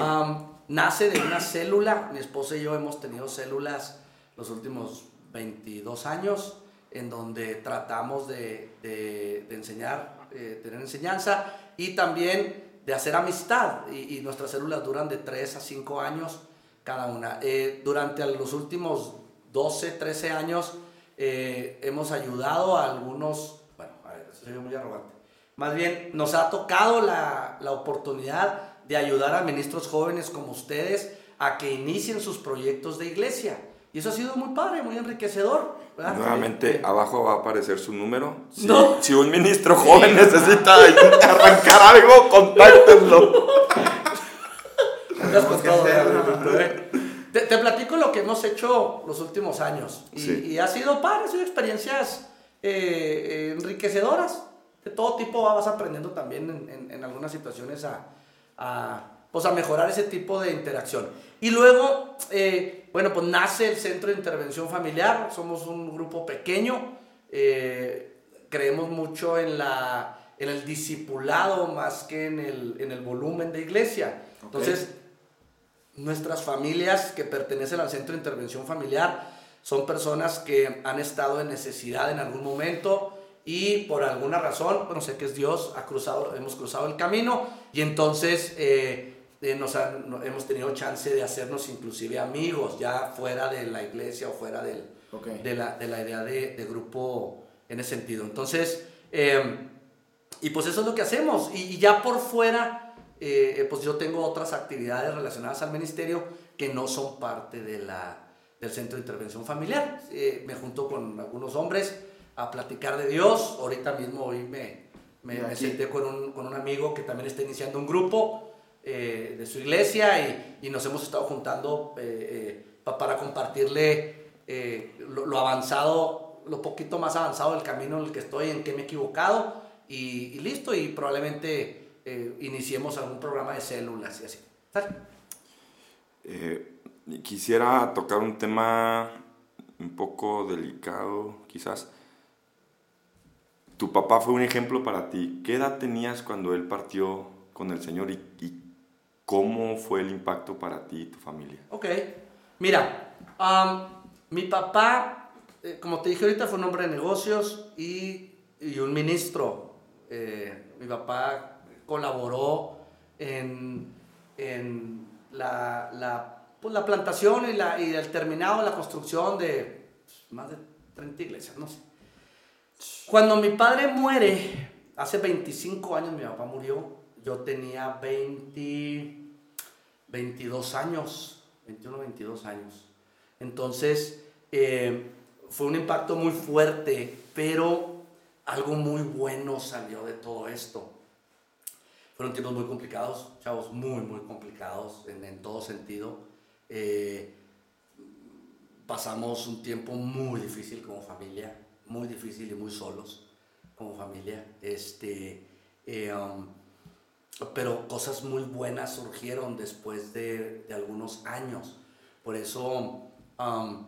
Am, nace de una célula, mi esposa y yo hemos tenido células los últimos 22 años en donde tratamos de, de- de enseñar, eh, tener enseñanza y también de hacer amistad. Y, y nuestras células duran de 3 a 5 años cada una. Eh, durante los últimos 12, 13 años eh, hemos ayudado a algunos, bueno, a ver, soy muy arrogante. Más bien, nos ha tocado la, la oportunidad de ayudar a ministros jóvenes como ustedes a que inicien sus proyectos de iglesia. Y eso ha sido muy padre, muy enriquecedor. ¿verdad? Nuevamente, Eh, abajo va a aparecer su número. Si, No. si un ministro joven necesita arrancar algo, contáctenlo. Con todo. Te, te platico lo que hemos hecho los últimos años. Y, Sí. y ha sido padre, han sido experiencias eh, eh, enriquecedoras. De todo tipo vas aprendiendo también en, en- en algunas situaciones a, a, pues a mejorar ese tipo de interacción. Y luego, eh, bueno, pues nace el Centro de Intervención Familiar. Somos un grupo pequeño. eh, creemos mucho en, la, en el discipulado más que en el, en el volumen de iglesia. Entonces, Nuestras familias que pertenecen al Centro de Intervención Familiar son personas que han estado en necesidad en algún momento y por alguna razón, bueno, sé que es Dios, ha cruzado, hemos cruzado el camino y entonces eh, eh, nos han- hemos tenido chance de hacernos inclusive amigos ya fuera de la iglesia o fuera del, Ok. de, la, de la idea de, de grupo en ese sentido. Entonces, eh, y pues eso es lo que hacemos. Y, y ya por fuera, eh, eh, pues yo tengo otras actividades relacionadas al ministerio que no son parte de la, del Centro de Intervención Familiar. Eh, me junto con algunos hombres a platicar de Dios. Ahorita mismo hoy me, me, senté con un, con un amigo que también está iniciando un grupo eh, de su iglesia y, y, nos hemos estado juntando eh, eh, para compartirle lo, lo, avanzado, lo poquito más avanzado del camino en el que estoy, en que me he equivocado y, y listo y probablemente iniciemos algún programa de células y así. quisiera tocar un tema un poco delicado, quizás. Tu papá fue un ejemplo para ti. ¿Qué edad tenías cuando él partió con el Señor y, ¿Cómo fue el impacto para ti y tu familia? Ok, mira, mi papá, eh, como te dije ahorita, fue un hombre de negocios y, un ministro. Eh, mi papá colaboró en, pues, la, plantación y, la, y el terminado, la construcción de pues, más de 30 iglesias, no sé. Cuando mi padre muere, hace 25 años mi papá murió, yo tenía 20, 22 años, 21, 22 años. Entonces, eh, fue un impacto muy fuerte, pero algo muy bueno salió de todo esto. Fueron tiempos muy complicados, chavos, muy, muy complicados en, en todo sentido. Eh, pasamos un tiempo muy difícil como familia, muy difícil y muy solos como familia. Este, eh, um, pero cosas muy buenas surgieron después de, de algunos años. Por eso, um,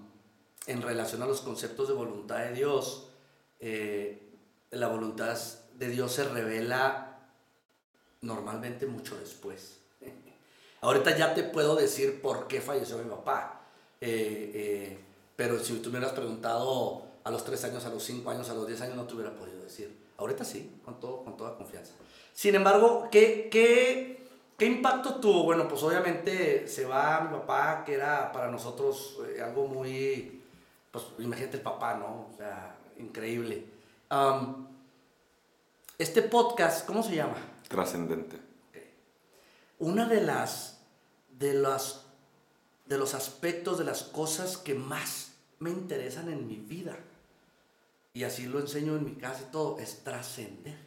en relación a los conceptos de voluntad de Dios, eh, la voluntad de Dios se revela normalmente mucho después. Ahorita ya te puedo decir por qué falleció mi papá, eh, eh, pero si tú me hubieras preguntado a los 3 años, a los 5 años, a los 10 años, no te hubiera podido decir. Ahorita sí, con, todo, con toda confianza. Sin embargo, ¿qué, qué, qué impacto tuvo? Bueno, pues obviamente se va mi papá, que era para nosotros eh, algo muy, pues imagínate el papá, ¿no? O sea, increíble. este podcast, ¿cómo se llama? Trascendente. Una de las, de las, de los aspectos, de las cosas que más me interesan en mi vida, y así lo enseño en mi casa y todo, es trascender.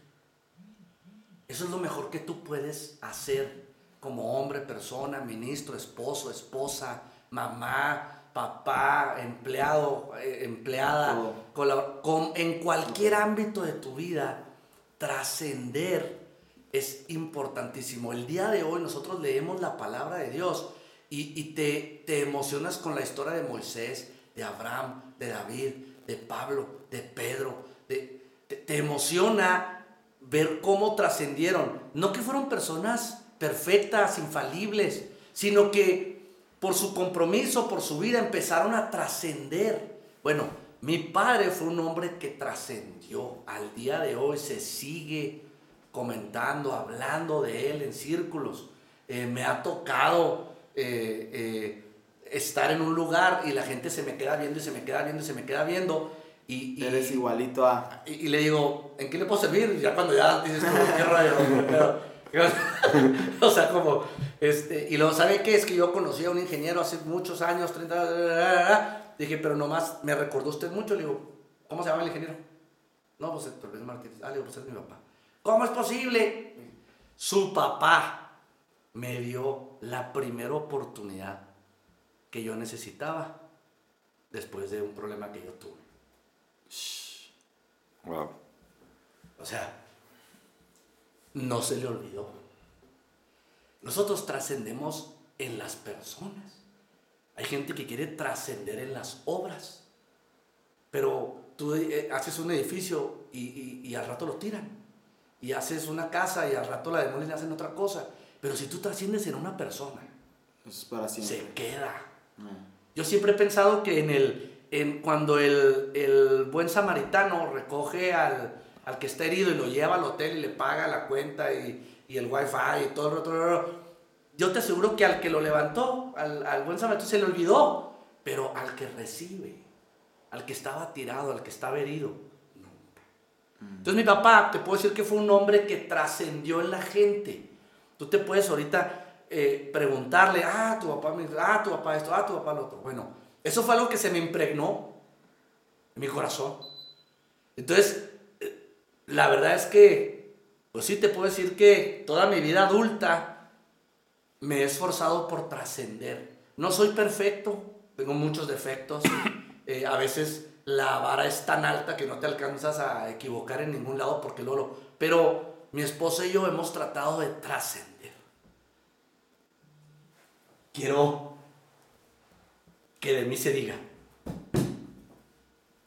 Eso es lo mejor que tú puedes hacer como hombre, persona, ministro, esposo, esposa, mamá, papá, empleado, eh, empleada, con, en cualquier ámbito de tu vida, trascender es importantísimo. El día de hoy nosotros leemos la palabra de Dios y, te, te emocionas con la historia de Moisés, de Abraham, de David, de Pablo, de Pedro, de, te emociona ver cómo trascendieron. No que fueron personas perfectas, infalibles, sino que por su compromiso, por su vida, empezaron a trascender. Bueno, mi padre fue un hombre que trascendió. Al día de hoy se sigue comentando, hablando de él en círculos. Eh, me ha tocado eh, eh, estar en un lugar y la gente se me queda viendo y se me queda viendo y se me queda viendo y, Eres igualito a... Y, le digo, ¿en qué le puedo servir? Ya cuando ya dices, ¿qué rayo? o sea, como, este, y luego, ¿sabe qué? Es que yo conocí a un ingeniero hace muchos años, 30, dije, pero nomás me recordó usted mucho, le digo, ¿cómo se llama el ingeniero? No, pues Héctor Martínez. Ah, le digo, pues es mi papá. ¿Cómo es posible? Su papá me dio la primera oportunidad que yo necesitaba después de un problema que yo tuve. Wow. O sea, no se le olvidó. Nosotros trascendemos en las personas. Hay gente que quiere trascender en las obras. Pero tú eh, haces un edificio y, al rato lo tiran. Y haces una casa y al rato la demolen y hacen otra cosa. Pero si tú trasciendes en una persona, se queda. Yo siempre he pensado que en el, cuando el, buen samaritano recoge al, que está herido y lo lleva al hotel y le paga la cuenta y, el wifi y todo el otro, yo te aseguro que al que lo levantó, al, buen samaritano, se le olvidó, pero al que recibe, al que estaba tirado, al que estaba herido, mm. Entonces mi papá, te puedo decir que fue un hombre que trascendió en la gente. Tú te puedes ahorita eh, preguntarle, ah, tu papá me ah, tu papá esto, ah, tu papá lo otro. Bueno, eso fue algo que se me impregnó en mi corazón. Entonces, eh, la verdad es que, pues sí te puedo decir que toda mi vida adulta me he esforzado por trascender. No soy perfecto, tengo muchos defectos. Eh, a veces la vara es tan alta que no te alcanzas a equivocar en ningún lado porque lo... Pero mi esposa y yo hemos tratado de trascender. Quiero que de mí se diga,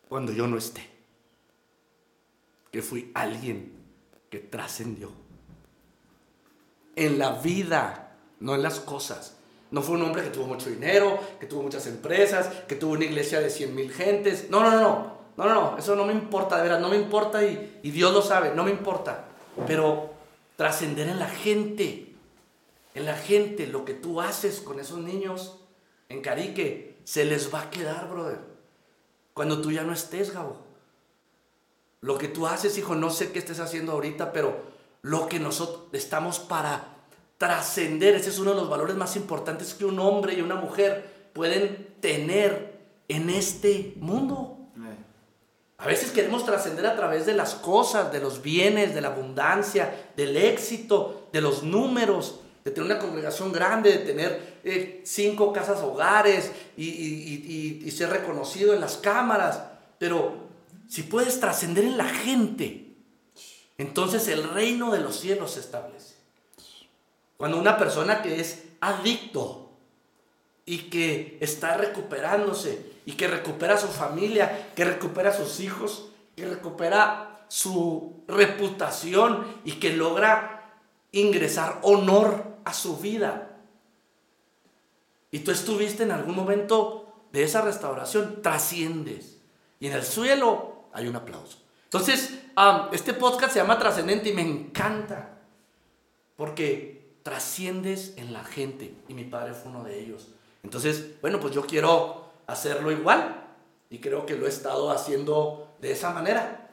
cuando yo no esté, que fui alguien que trascendió. En la vida, no en las cosas. No fue un hombre que tuvo mucho dinero, que tuvo muchas empresas, que tuvo una iglesia de 100 mil gentes. No, no, no, no, no, no, eso no me importa, de verdad, no me importa y, y Dios lo sabe, no me importa. Pero trascender en la gente, en la gente, lo que tú haces con esos niños en Carique, se les va a quedar, brother. Cuando tú ya no estés, Gabo. Lo que tú haces, hijo, no sé qué estés haciendo ahorita, pero lo que nosotros estamos para trascender, ese es uno de los valores más importantes que un hombre y una mujer pueden tener en este mundo. A veces queremos trascender a través de las cosas, de los bienes, de la abundancia, del éxito, de los números, de tener una congregación grande, de tener eh, cinco casas hogares y, y ser reconocido en las cámaras. Pero si puedes trascender en la gente, entonces el reino de los cielos se establece. Cuando una persona que es adicto y que está recuperándose y que recupera su familia, que recupera sus hijos, que recupera su reputación y que logra ingresar honor a su vida. Y tú estuviste en algún momento de esa restauración, trasciendes. Y en el suelo hay un aplauso. Entonces, este podcast se llama Trascendente y me encanta. Porque trasciendes en la gente. Y mi padre fue uno de ellos. Entonces, bueno, pues yo quiero hacerlo igual. Y creo que lo he estado haciendo de esa manera.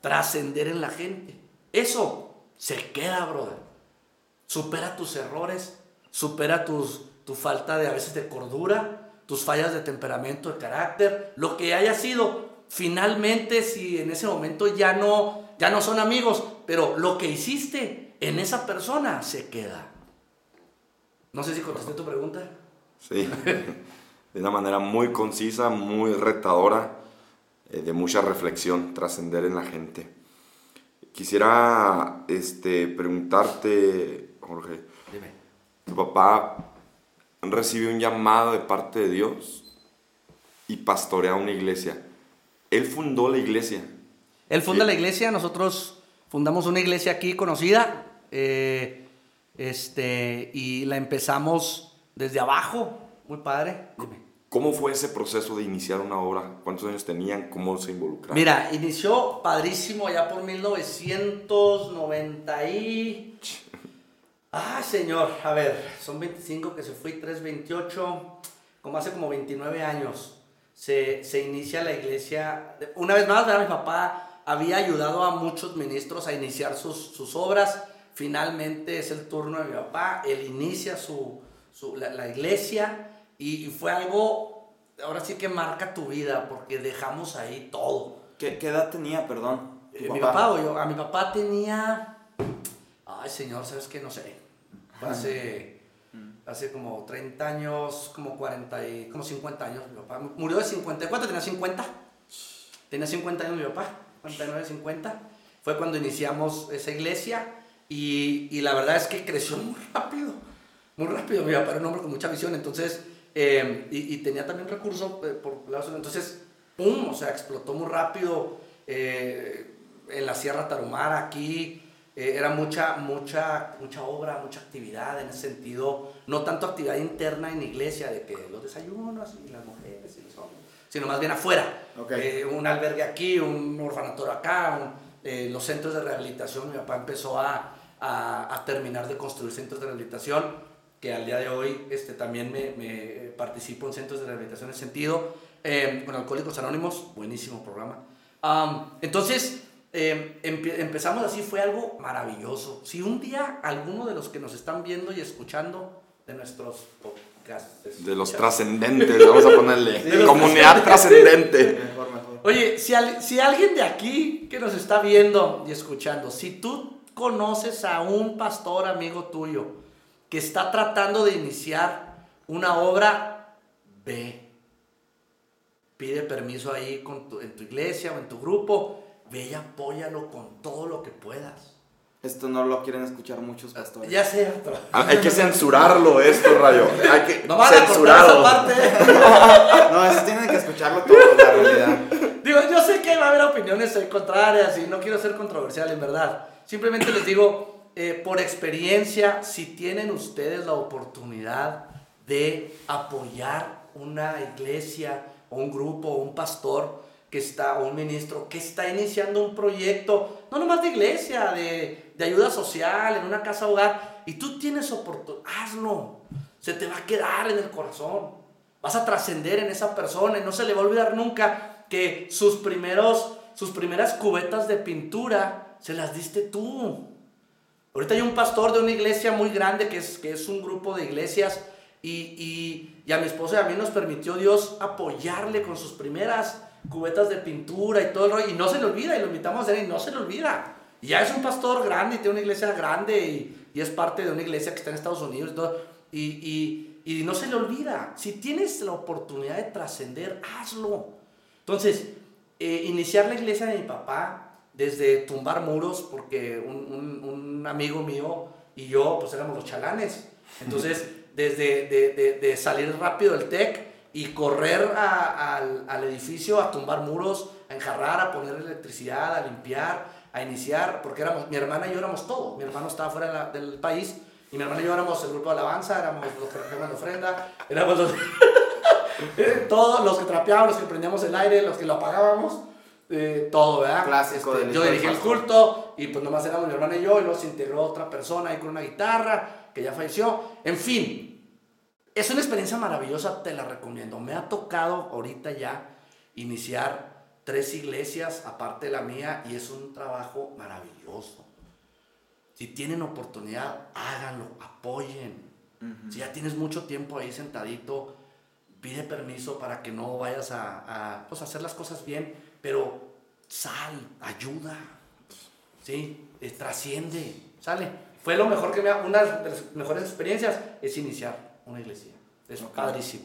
Trascender en la gente. Eso se queda, brother. Supera tus errores, supera tus, tu falta de a veces de cordura, tus fallas de temperamento, de carácter, lo que haya sido. Finalmente, si en ese momento ya no, ya no son amigos, pero lo que hiciste en esa persona se queda. No sé si contesté tu pregunta. Sí, de una manera muy concisa, muy retadora, eh, de mucha reflexión, trascender en la gente. Quisiera este, preguntarte, Jorge, Dime. tu papá recibió un llamado de parte de Dios y pastorea una iglesia. Él fundó la iglesia. Él funda Sí. la iglesia, nosotros fundamos una iglesia aquí conocida, eh, este, y la empezamos desde abajo, muy padre. Dime. ¿Cómo fue ese proceso de iniciar una obra? ¿Cuántos años tenían? ¿Cómo se involucraron? Mira, inició padrísimo allá por 1990 y... Ah, señor, a ver, son 25 que se fue y 3, 28, como hace como 29 años, se, se inicia la iglesia. Una vez más, ¿verdad? mi papá había ayudado a muchos ministros a iniciar sus, sus obras. Finalmente es el turno de mi papá, él inicia su, su- la, la iglesia y, y fue algo, ahora sí que marca tu vida, porque dejamos ahí todo. ¿Qué, qué edad tenía, perdón? Eh, mi papá o yo, a mi papá tenía. Ay, señor, ¿sabes qué? No sé. Hace, hace como 30 años, como 40 y, como 50 años. Mi papá murió de 50. ¿Cuánto tenía 50? Tenía 50 años mi papá, 49, 50. Fue cuando iniciamos esa iglesia y, y la verdad es que creció muy rápido. Muy rápido. Mi papá era un hombre con mucha visión, entonces, eh, y, y tenía también recursos eh, por. Entonces, ¡pum! O sea, explotó muy rápido. eh, en la Sierra Tarumara, aquí, eh, era mucha, mucha, mucha obra, mucha actividad en ese sentido. No tanto actividad interna en iglesia, de que los desayunos y las mujeres y los hombres, sino más bien afuera. Ok. Eh, un albergue aquí, un orfanatorio acá, un- eh, los centros de rehabilitación. Mi papá empezó a, a, a terminar de construir centros de rehabilitación, que al día de hoy este, también me, me participo en centros de rehabilitación en ese sentido. Eh, con Alcohólicos Anónimos, buenísimo programa. Am, entonces, eh, empe- empezamos así, fue algo maravilloso. Si un día alguno de los que nos están viendo y escuchando de nuestros podcasts, De los trascendentes, vamos a ponerle. Comunidad trascendente. Mejor, mejor. Oye, si, al- si alguien de aquí que nos está viendo y escuchando, si tú conoces a un pastor amigo tuyo que está tratando de iniciar una obra, ve. Pide permiso ahí con tu- en tu iglesia o en tu grupo. Ve y apóyalo con todo lo que puedas. Esto no lo quieren escuchar muchos pastores. Ya sé. Ah, hay que censurarlo esto, Rayo. Hay que No van a cortar esa parte. No, eso tienen que escucharlo todo, la realidad. Digo, yo sé que va a haber opiniones eh, contrarias y no quiero ser controversial, en verdad. Simplemente les digo, eh, por experiencia, si tienen ustedes la oportunidad de apoyar una iglesia o un grupo o un pastor que está, un ministro que está iniciando un proyecto, no nomás de iglesia, de, de ayuda social, en una casa hogar, y tú tienes oportunidad, hazlo. Se te va a quedar en el corazón. Vas a trascender en esa persona y no se le va a olvidar nunca que sus primeros, sus primeras cubetas de pintura se las diste tú. Ahorita hay un pastor de una iglesia muy grande que es, que es un grupo de iglesias y, y- y a mi esposa y a mí nos permitió Dios apoyarle con sus primeras cubetas de pintura y todo el rollo. Y no se le olvida y lo invitamos a hacer y no se le olvida. Y ya es un pastor grande y tiene una iglesia grande y, y es parte de una iglesia que está en Estados Unidos y todo. Y, y- y no se le olvida. Si tienes la oportunidad de trascender, hazlo. Entonces, eh, iniciar la iglesia de mi papá desde tumbar muros, porque un, un- un amigo mío y yo, pues éramos los chalanes. Entonces, desde de, de- de salir rápido del TEC y correr a- al, al edificio a tumbar muros, a enjarrar, a poner electricidad, a limpiar, a iniciar, porque éramos, mi hermana y yo éramos todo. Mi hermano estaba fuera de la- del país y mi hermana y yo éramos el grupo de alabanza, éramos los que la ofrenda, éramos los... Eh, todos los que trapeábamos, los que prendíamos el aire, los que lo apagábamos, eh, todo, ¿verdad? Clásico del yo dirigí el culto y pues nomás éramos mi hermana y yo y luego se integró otra persona ahí con una guitarra que ya falleció. En fin, es una experiencia maravillosa, te la recomiendo. Me ha tocado ahorita ya iniciar tres iglesias aparte de la mía y es un trabajo maravilloso. Si tienen oportunidad, háganlo, apoyen. Si ya tienes mucho tiempo ahí sentadito, pide permiso para que no vayas a, a, pues, hacer las cosas bien, pero sal, ayuda, ¿sí? Eh, trasciende, sale. Fue lo mejor que me ha, una de las mejores experiencias es iniciar una iglesia. Es Ok. padrísimo.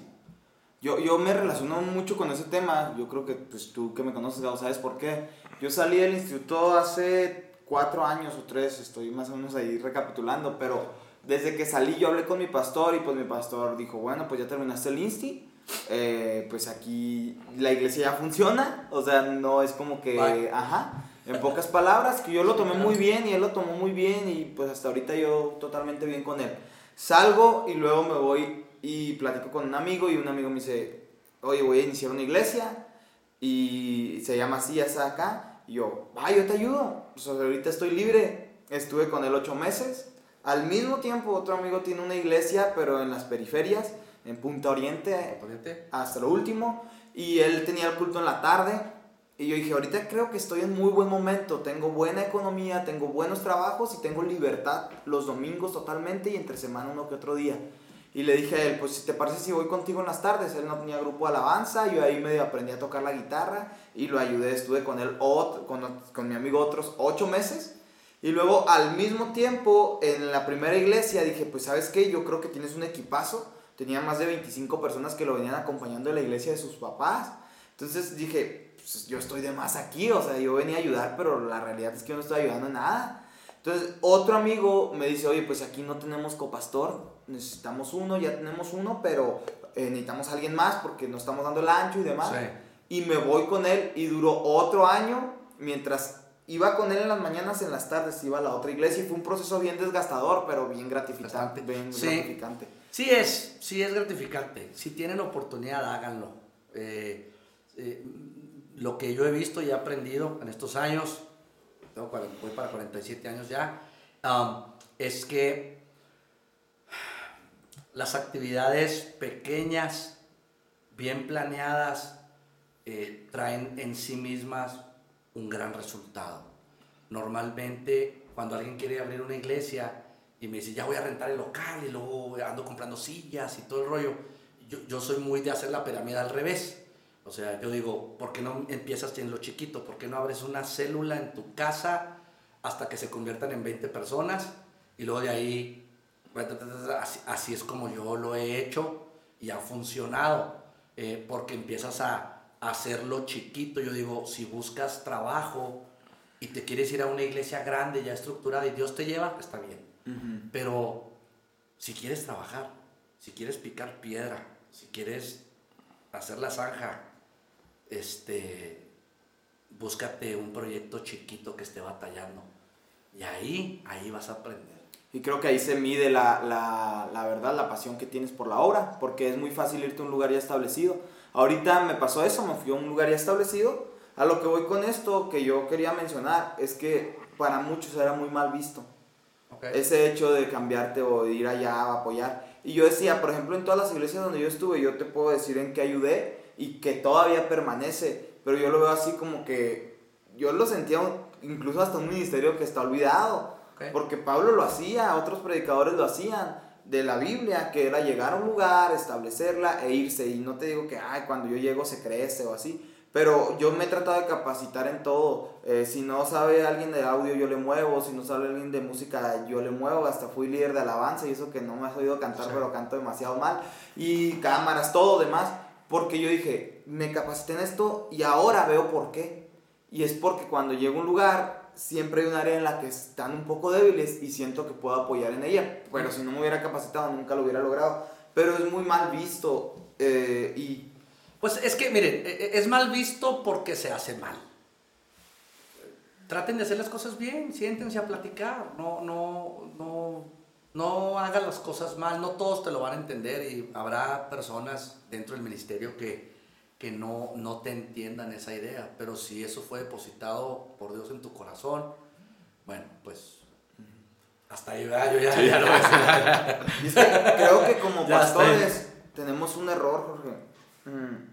Yo, yo me relaciono mucho con ese tema. Yo creo que pues, tú que me conoces, Gabo, ¿sabes por qué? Yo salí del instituto hace cuatro años o tres, estoy más o menos ahí recapitulando, pero desde que salí yo hablé con mi pastor y pues mi pastor dijo, bueno, pues ya terminaste el insti, eh, pues aquí la iglesia ya funciona, o sea, no es como que, Bye. ajá, en pocas palabras, que yo lo tomé muy bien y él lo tomó muy bien y pues hasta ahorita yo totalmente bien con él. Salgo y luego me voy y platico con un amigo y un amigo me dice, oye, voy a iniciar una iglesia y se llama así, esa acá. Y yo, ah, yo te ayudo. Pues ahorita estoy libre. Estuve con él ocho meses. Al mismo tiempo, otro amigo tiene una iglesia, pero en las periferias, en Punta Oriente, hasta lo último. Y él tenía el culto en la tarde. Y yo dije, ahorita creo que estoy en muy buen momento. Tengo buena economía, tengo buenos trabajos y tengo libertad los domingos totalmente y entre semana uno que otro día. Y le dije a él, pues si te parece si voy contigo en las tardes. Él no tenía grupo de alabanza, yo ahí medio aprendí a tocar la guitarra y lo ayudé. Estuve con él, ot- con, con mi amigo otros ocho meses. Y luego al mismo tiempo en la primera iglesia dije, pues sabes qué, yo creo que tienes un equipazo. Tenía más de 25 personas que lo venían acompañando en la iglesia de sus papás. Entonces dije, pues yo estoy de más aquí, o sea, yo venía a ayudar, pero la realidad es que yo no estoy ayudando en nada. Entonces otro amigo me dice, oye, pues aquí no tenemos copastor, necesitamos uno, ya tenemos uno, pero eh, necesitamos a alguien más porque nos estamos dando el ancho y demás. Sí. Y me voy con él y duró otro año mientras iba con él en las mañanas, en las tardes iba a la otra iglesia y fue un proceso bien desgastador, pero bien gratificante. Bastante. Bien Sí. gratificante. Sí es, sí es gratificante. Si tienen oportunidad, háganlo. Eh, eh, lo que yo he visto y he aprendido en estos años, voy para 47 años ya, um, es que las actividades pequeñas, bien planeadas, eh, traen en sí mismas un gran resultado. Normalmente, cuando alguien quiere abrir una iglesia y me dice, ya voy a rentar el local y luego ando comprando sillas y todo el rollo, yo soy muy de hacer la pirámide al revés. O sea, yo digo, ¿por qué no empiezas en lo chiquito? ¿Por qué no abres una célula en tu casa hasta que se conviertan en 20 personas? Y luego de ahí así, así es como yo lo he hecho y ha funcionado, eh, porque empiezas a, a hacerlo chiquito. Yo digo, si buscas trabajo y te quieres ir a una iglesia grande, ya estructurada, y Dios te lleva, está bien. Pero si quieres trabajar, si quieres picar piedra, si quieres hacer la zanja, este, búscate un proyecto chiquito que esté batallando. Y ahí, ahí vas a aprender. Y creo que ahí se mide la, la, la, verdad, la pasión que tienes por la obra, porque es muy fácil irte a un lugar ya establecido. Ahorita me pasó eso, me fui a un lugar ya establecido. A lo que voy con esto que yo quería mencionar es que para muchos era muy mal visto. Ese hecho de cambiarte o de ir allá a apoyar. Y yo decía, por ejemplo, en todas las iglesias donde yo estuve, yo te puedo decir en qué ayudé y que todavía permanece, pero yo lo veo así como que yo lo sentía incluso hasta un ministerio que está olvidado, porque Pablo lo hacía, otros predicadores lo hacían de la Biblia, que era llegar a un lugar, establecerla e irse. Y no te digo que, ay, cuando yo llego se crece o así, pero yo me he tratado de capacitar en todo. Eh, si no sabe alguien de audio, yo le muevo. Si no sabe alguien de música, yo le muevo. Hasta fui líder de alabanza y eso que no me has oído cantar, pero canto demasiado mal. Y cámaras, todo demás. Porque yo dije, me capacité en esto y ahora veo por qué. Y es porque cuando llego a un lugar, siempre hay un área en la que están un poco débiles y siento que puedo apoyar en ella. Pero si no me hubiera capacitado, nunca lo hubiera logrado. Pero es muy mal visto eh, y pues es que, miren, e, e, es mal visto porque se hace mal. Traten de hacer las cosas bien, siéntense a platicar, no, no, no, no hagan las cosas mal, no todos te lo van a entender y habrá personas dentro del ministerio que, que no, no te entiendan esa idea, pero si eso fue depositado por Dios en tu corazón, bueno, pues hasta ahí, ¿verdad? yo ya, ya lo voy a creo que como pastores tenemos un error, Jorge. Mm.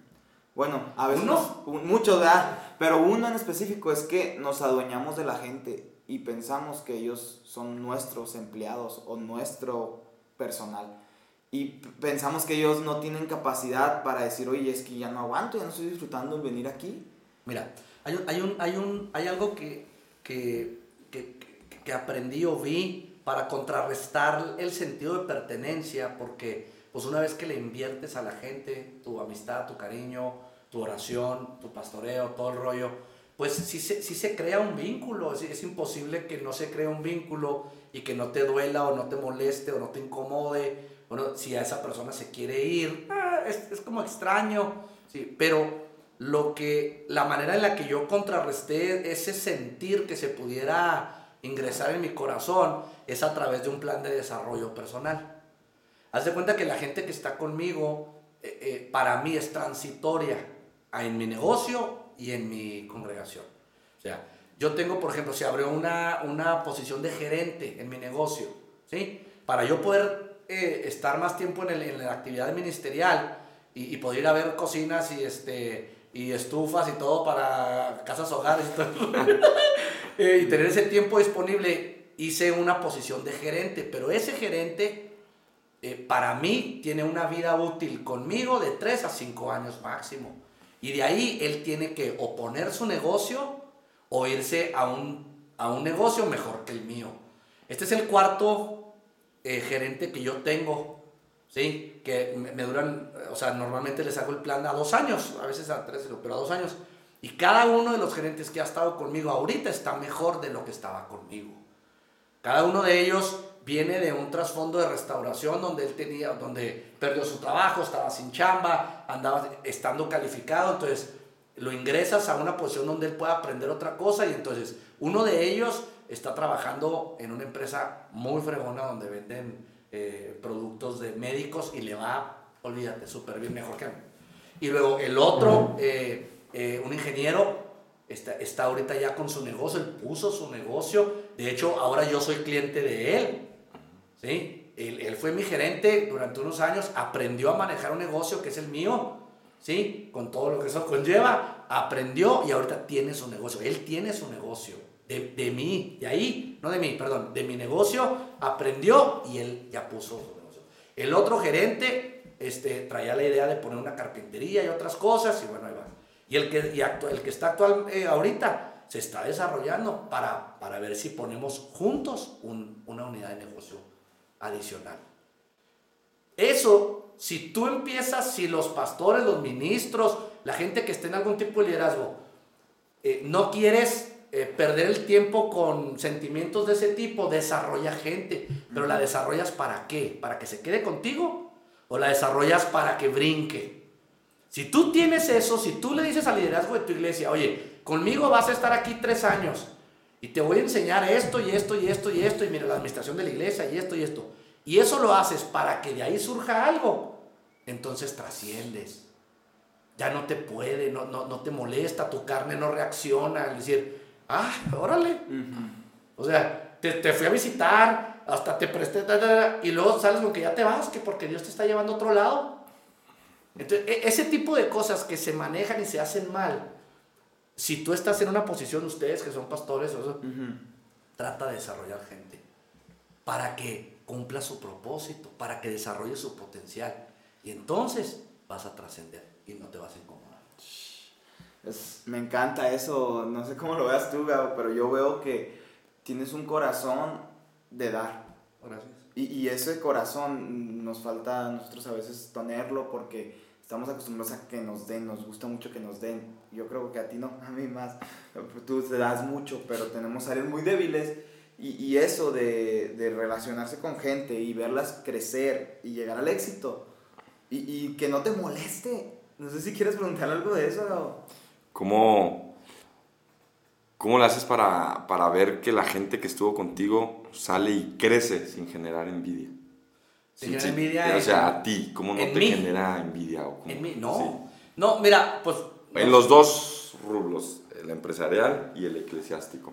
Bueno, a veces muchos, ¿verdad? Pero uno en específico es que nos adueñamos de la gente y pensamos que ellos son nuestros empleados o nuestro personal. Y pensamos que ellos no tienen capacidad para decir, oye, es que ya no aguanto, ya no estoy disfrutando de venir aquí. Mira, hay, un, hay, un, hay, un, hay algo que, que, que, que aprendí o vi para contrarrestar el sentido de pertenencia, porque pues una vez que le inviertes a la gente tu amistad, tu cariño, tu oración, tu pastoreo, todo el rollo, pues sí se, se crea un vínculo. Es, imposible que no se cree un vínculo y que no te duela o no te moleste o no te incomode. Bueno, si a esa persona se quiere ir, ah, es, es, como extraño. Sí, pero lo que, la manera en la que yo contrarresté ese sentir que se pudiera ingresar en mi corazón es a través de un plan de desarrollo personal. Haz de cuenta que la gente que está conmigo, eh, eh, para mí es transitoria en mi negocio y en mi congregación. O sea, yo tengo, por ejemplo, se abrió una, una posición de gerente en mi negocio, ¿sí? Para yo poder eh, estar más tiempo en, el, en, la actividad ministerial y, y, poder ir a ver cocinas y, este, y estufas y todo para casas hogares y, todo, eh, y tener ese tiempo disponible, hice una posición de gerente, pero ese gerente eh, para mí tiene una vida útil conmigo de 3 a 5 años máximo. Y de ahí él tiene que o poner su negocio o irse a un, a un negocio mejor que el mío. Este es el cuarto eh, gerente que yo tengo, ¿sí? Que me, duran, o sea, normalmente les hago el plan a dos años, a veces a tres, pero a dos años. Y cada uno de los gerentes que ha estado conmigo ahorita está mejor de lo que estaba conmigo. Cada uno de ellos viene de un trasfondo de restauración donde él tenía, donde perdió su trabajo, estaba sin chamba, andaba estando calificado, entonces lo ingresas a una posición donde él pueda aprender otra cosa y entonces uno de ellos está trabajando en una empresa muy fregona donde venden eh, productos de médicos y le va, olvídate, súper bien, mejor que a mí. Y luego el otro, eh, eh, un ingeniero, está, está ahorita ya con su negocio, él puso su negocio, de hecho ahora yo soy cliente de él, ¿sí? Él, él, fue mi gerente durante unos años, aprendió a manejar un negocio que es el mío, ¿sí? Con todo lo que eso conlleva, aprendió y ahorita tiene su negocio. Él tiene su negocio, de, de mí, de ahí, no de mí, perdón, de mi negocio, aprendió y él ya puso su negocio. El otro gerente este, traía la idea de poner una carpintería y otras cosas y bueno, ahí va. Y el que, y el que está actual eh, ahorita se está desarrollando para, para ver si ponemos juntos un, una unidad de negocio adicional. Eso, si tú empiezas, si los pastores, los ministros, la gente que esté en algún tipo de liderazgo, eh, no quieres eh, perder el tiempo con sentimientos de ese tipo, desarrolla gente, pero la desarrollas para qué? ¿Para que se quede contigo? ¿O la desarrollas para que brinque? Si tú tienes eso, si tú le dices al liderazgo de tu iglesia, oye, conmigo vas a estar aquí tres años y te voy a enseñar esto y esto y esto y esto y mira la administración de la iglesia y esto y esto, y eso lo haces para que de ahí surja algo, entonces trasciendes. Ya no te puede, no, no, no te molesta, tu carne no reacciona, al decir, ah, órale. O sea, te, te, fui a visitar, hasta te presté, y luego sales con que ya te vas, que porque Dios te está llevando a otro lado. Entonces, e, ese tipo de cosas que se manejan y se hacen mal, si tú estás en una posición, ustedes que son pastores, eso, trata de desarrollar gente para que cumpla su propósito, para que desarrolle su potencial. Y entonces vas a trascender y no te vas a incomodar. me encanta eso, no sé cómo lo veas tú, Gabo, pero yo veo que tienes un corazón de dar. Gracias. Y, y ese corazón nos falta a nosotros a veces tenerlo porque estamos acostumbrados a que nos den, nos gusta mucho que nos den. Yo creo que a ti no, a mí más. Tú te das mucho, pero tenemos áreas muy débiles. Y, y eso de, de, relacionarse con gente y verlas crecer y llegar al éxito. Y, y, que no te moleste. No sé si quieres preguntar algo de eso. ¿Cómo, cómo lo haces para, para ver que la gente que estuvo contigo sale y crece sin generar envidia? ¿Te genera envidia? O sea, a ti, ¿cómo no te mí? genera envidia? O cómo? En mí, no. Sí. No, mira, pues. En los dos rublos, el empresarial y el eclesiástico.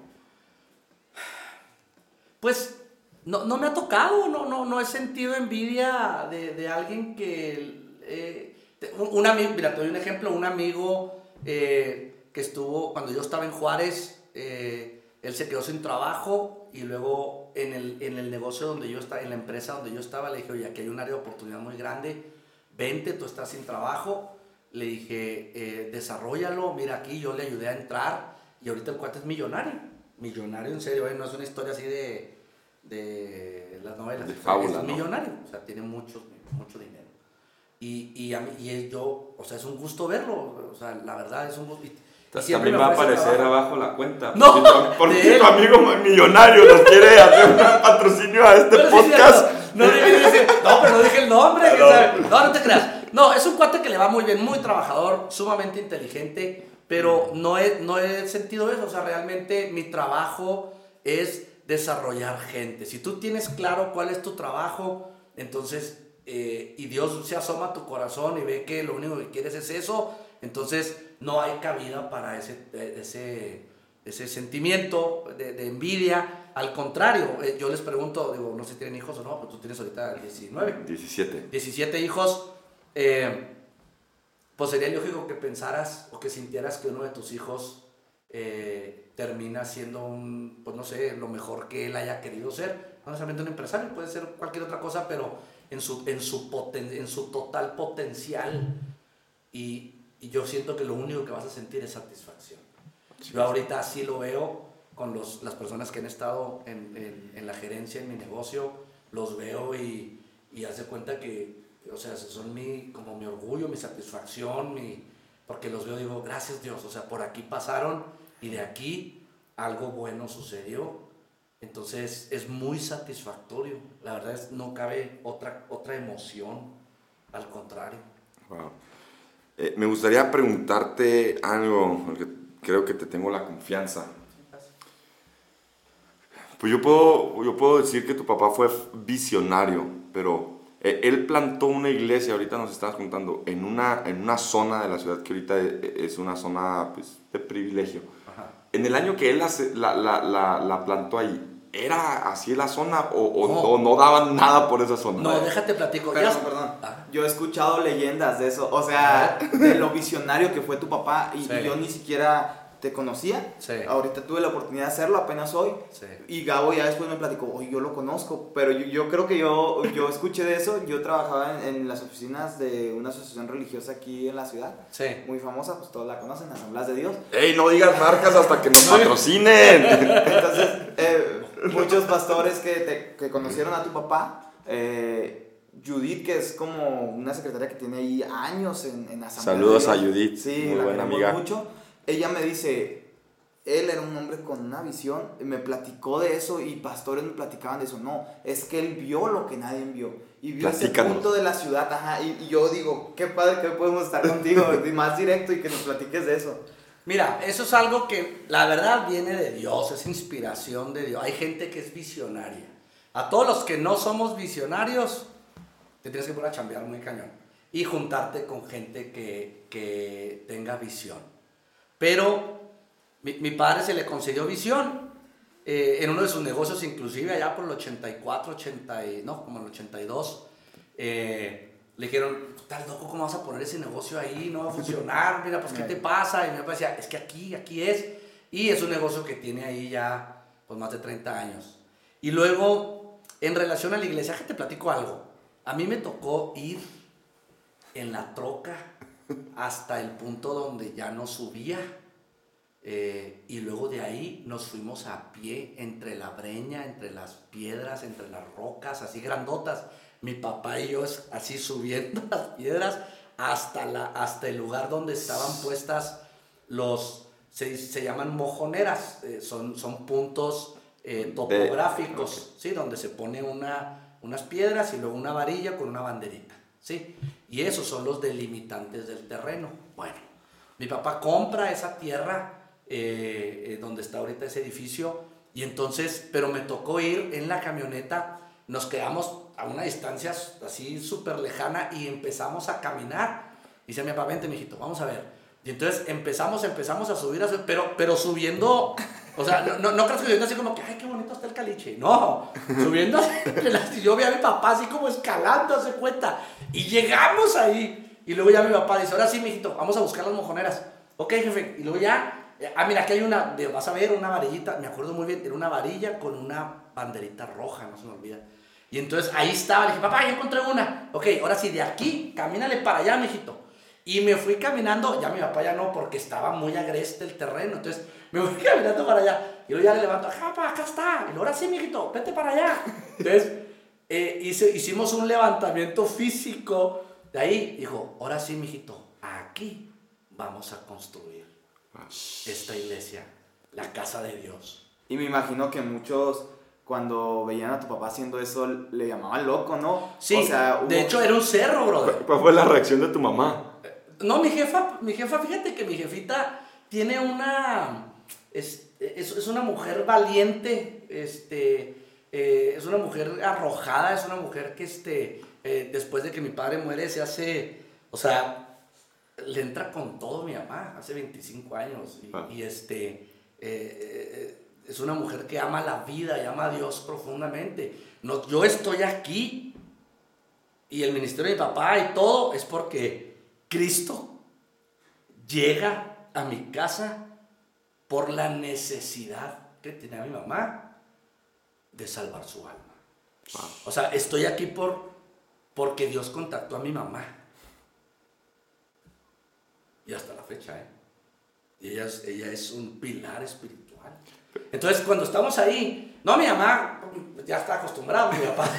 Pues no, no me ha tocado, no, no, no he sentido envidia de, de alguien que. Eh, un, un, amigo, mira, te doy un ejemplo, un amigo eh, que estuvo, cuando yo estaba en Juárez, eh, él se quedó sin trabajo y luego en el, en el negocio donde yo estaba, en la empresa donde yo estaba, le dije, oye, aquí hay un área de oportunidad muy grande, vente, tú estás sin trabajo. Le dije, eh, desarrollalo, mira aquí, yo le ayudé a entrar y ahorita el cuate es millonario. Millonario, en serio, ¿eh? no es una historia así de, de las novelas. De fábula, es ¿no? millonario, o sea, tiene mucho, mucho dinero. Y, y, a mí, y es yo, o sea, es un gusto verlo, o sea, la verdad es un gusto. Y, También va a aparecer abajo la cuenta. No, Porque tu- Porque tu amigo millonario nos quiere hacer un patrocinio a este Pero podcast. No, dije- no, pero no dije el nombre. que No. sabe. No, no te creas. No, es un cuate que le va muy bien, muy trabajador, sumamente inteligente, pero no he, no he sentido eso. O sea, realmente mi trabajo es desarrollar gente. Si tú tienes claro cuál es tu trabajo, entonces, eh, y Dios se asoma a tu corazón y ve que lo único que quieres es eso, entonces no hay cabida para ese, ese, ese sentimiento de, de envidia. Al contrario, eh, yo les pregunto, digo, no sé si tienen hijos o no, pero tú tienes ahorita 19. 17. 17 hijos, eh, pues sería lógico que pensaras o que sintieras que uno de tus hijos eh, termina siendo un, pues no sé, lo mejor que él haya querido ser. No necesariamente un empresario, puede ser cualquier otra cosa, pero en su, en su, poten- en su total potencial. Y, y yo siento que lo único que vas a sentir es satisfacción. Yo ahorita así lo veo con los, las personas que han estado en, en, en la gerencia, en mi negocio, los veo y, y hace cuenta que, o sea, son mi, como mi orgullo, mi satisfacción, mi, porque los veo y digo, gracias Dios, o sea, por aquí pasaron y de aquí algo bueno sucedió. Entonces es muy satisfactorio, la verdad es no cabe otra, otra emoción, al contrario. Wow. Eh, me gustaría preguntarte algo, porque creo que te tengo la confianza. Pues yo puedo, yo puedo decir que tu papá fue visionario, pero eh, él plantó una iglesia, ahorita nos estabas contando, en una, en una zona de la ciudad que ahorita e- es una zona pues, de privilegio. Ajá. En el año que él la, la, la, la plantó ahí, ¿era así la zona o, o- No. o no daban nada por esa zona? No, déjate platico. Perdón, Ya- perdón. Ah. Yo he escuchado leyendas de eso. O sea, de lo visionario que fue tu papá. Y, Sí. y yo ni siquiera te conocía. Sí. Ahorita tuve la oportunidad de hacerlo apenas hoy. Sí. Y Gabo ya después me platicó, oye, yo lo conozco. Pero yo, yo creo que yo, yo escuché de eso. Yo trabajaba en, en las oficinas de una asociación religiosa aquí en la ciudad. Sí. Muy famosa, pues todos la conocen, Asambleas de Dios. ¡Ey, no digas marcas hasta que nos patrocinen! Entonces, eh, muchos pastores que, te, que conocieron a tu papá, Eh, Judith, que es como una secretaria que tiene ahí años en, en Asamblea Saludos de a. Judith, Sí, muy la buena amiga. mucho. Ella me dice, él era un hombre con una visión, y me platicó de eso y pastores me platicaban de eso. No, es que él vio lo que nadie vio. Y vio ese punto de la ciudad, ajá. Y, y yo digo, qué padre que hoy podemos estar contigo, y más directo y que nos platiques de eso. Mira, eso es algo que la verdad viene de Dios, es inspiración de Dios. Hay gente que es visionaria. A todos los que no somos visionarios, te tienes que poner a chambear muy cañón. Y juntarte con gente que, que tenga visión. Pero mi, mi padre se le concedió visión eh, en uno de sus negocios, inclusive allá por el 84, 80, y- no, como el 82. eh, le dijeron, estás loco, ¿cómo vas a poner ese negocio ahí? No va a funcionar, mira, pues, ¿qué te pasa? Y mi papá decía, es que aquí, aquí es. Y es un negocio que tiene ahí ya, pues, más de 30 años. Y luego, en relación a la iglesia, que te platico algo. A mí me tocó ir en la troca hasta el punto donde ya no subía. Eh, y luego de ahí nos fuimos a pie entre la breña, entre las piedras, entre las rocas, así grandotas. Mi papá y yo así subiendo las piedras hasta, la, hasta el lugar donde estaban puestas los, se, se llaman mojoneras, eh, son, son puntos eh, topográficos, ¿sí? donde se pone una, unas piedras y luego una varilla con una banderita. ¿sí? Y esos son los delimitantes del terreno. Bueno, mi papá compra esa tierra eh, eh, donde está ahorita ese edificio y entonces, pero me tocó ir en la camioneta, nos quedamos a una distancia así súper lejana y empezamos a caminar. Dice mi papá, vente, mijito, vamos a ver. Y entonces empezamos, empezamos a subir, a subir, pero, pero subiendo, o sea, no, no, no creas que subiendo así como que, ay, qué bonito está el caliche. No, subiendo, así, yo vi a mi papá así como escalando, se cuenta. Y llegamos ahí. Y luego ya mi papá dice, ahora sí, mijito, vamos a buscar las mojoneras. Ok, jefe. Y luego ya, eh, ah, mira, aquí hay una, vas a ver, una varillita, me acuerdo muy bien, era una varilla con una banderita roja, no se me olvida. Y entonces ahí estaba, le dije, papá, ya encontré una. Ok, ahora sí, de aquí, camínale para allá, mijito. Y me fui caminando, ya mi papá ya no, porque estaba muy agreste el terreno. Entonces me fui caminando para allá. Y luego ya le levanto, papá, acá está. Y luego ahora sí, mijito, vete para allá. Entonces eh, hice- hicimos un levantamiento físico. De ahí dijo, ahora sí, mijito, aquí vamos a construir esta iglesia, la casa de Dios. Y me imagino que muchos, cuando veían a tu papá haciendo eso, le llamaban loco, ¿no? Sí, O sea, hubo- de hecho era un cerro, brother. ¿Cuál fue la reacción de tu mamá? No, mi jefa, mi jefa, fíjate que mi jefita tiene una. Es, es, es una mujer valiente, este. eh, es una mujer arrojada, es una mujer que, este. eh, después de que mi padre muere, se hace. O sea, le entra con todo mi mamá, hace 25 años. Y, Ah. y, este. eh, eh, es una mujer que ama la vida y ama a Dios profundamente. No, yo estoy aquí y el ministerio de mi papá y todo es porque Cristo llega a mi casa por la necesidad que tenía mi mamá de salvar su alma. Wow. O sea, estoy aquí por, porque Dios contactó a mi mamá. Y hasta la fecha, ¿eh? Y ella es, ella es un pilar espiritual. Entonces, cuando estamos ahí, no, mi mamá ya está acostumbrada, mi papá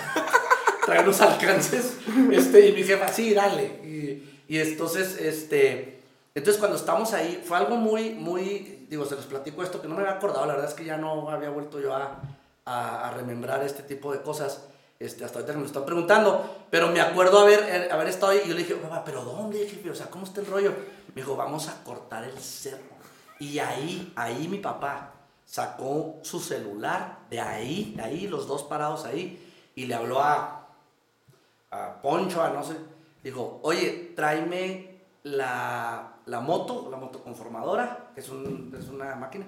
trae los alcances, este, y mi jefa, sí, dale. Y, y entonces, este, entonces cuando estamos ahí, fue algo muy, muy, digo, se los platico esto, que no me había acordado, la verdad es que ya no había vuelto yo a, a, remembrar este tipo de cosas. Este, hasta ahorita que me lo están preguntando, pero me acuerdo haber, haber estado ahí y yo le dije, papá, ¿pero dónde, jefe? O sea, ¿cómo está el rollo? Me dijo, vamos a cortar el cerro. Y ahí, ahí mi papá sacó su celular, de ahí, de ahí, los dos parados ahí, y le habló a, a Poncho, a no sé, dijo, oye, tráeme la, la moto, la motoconformadora, que es, un, es una máquina,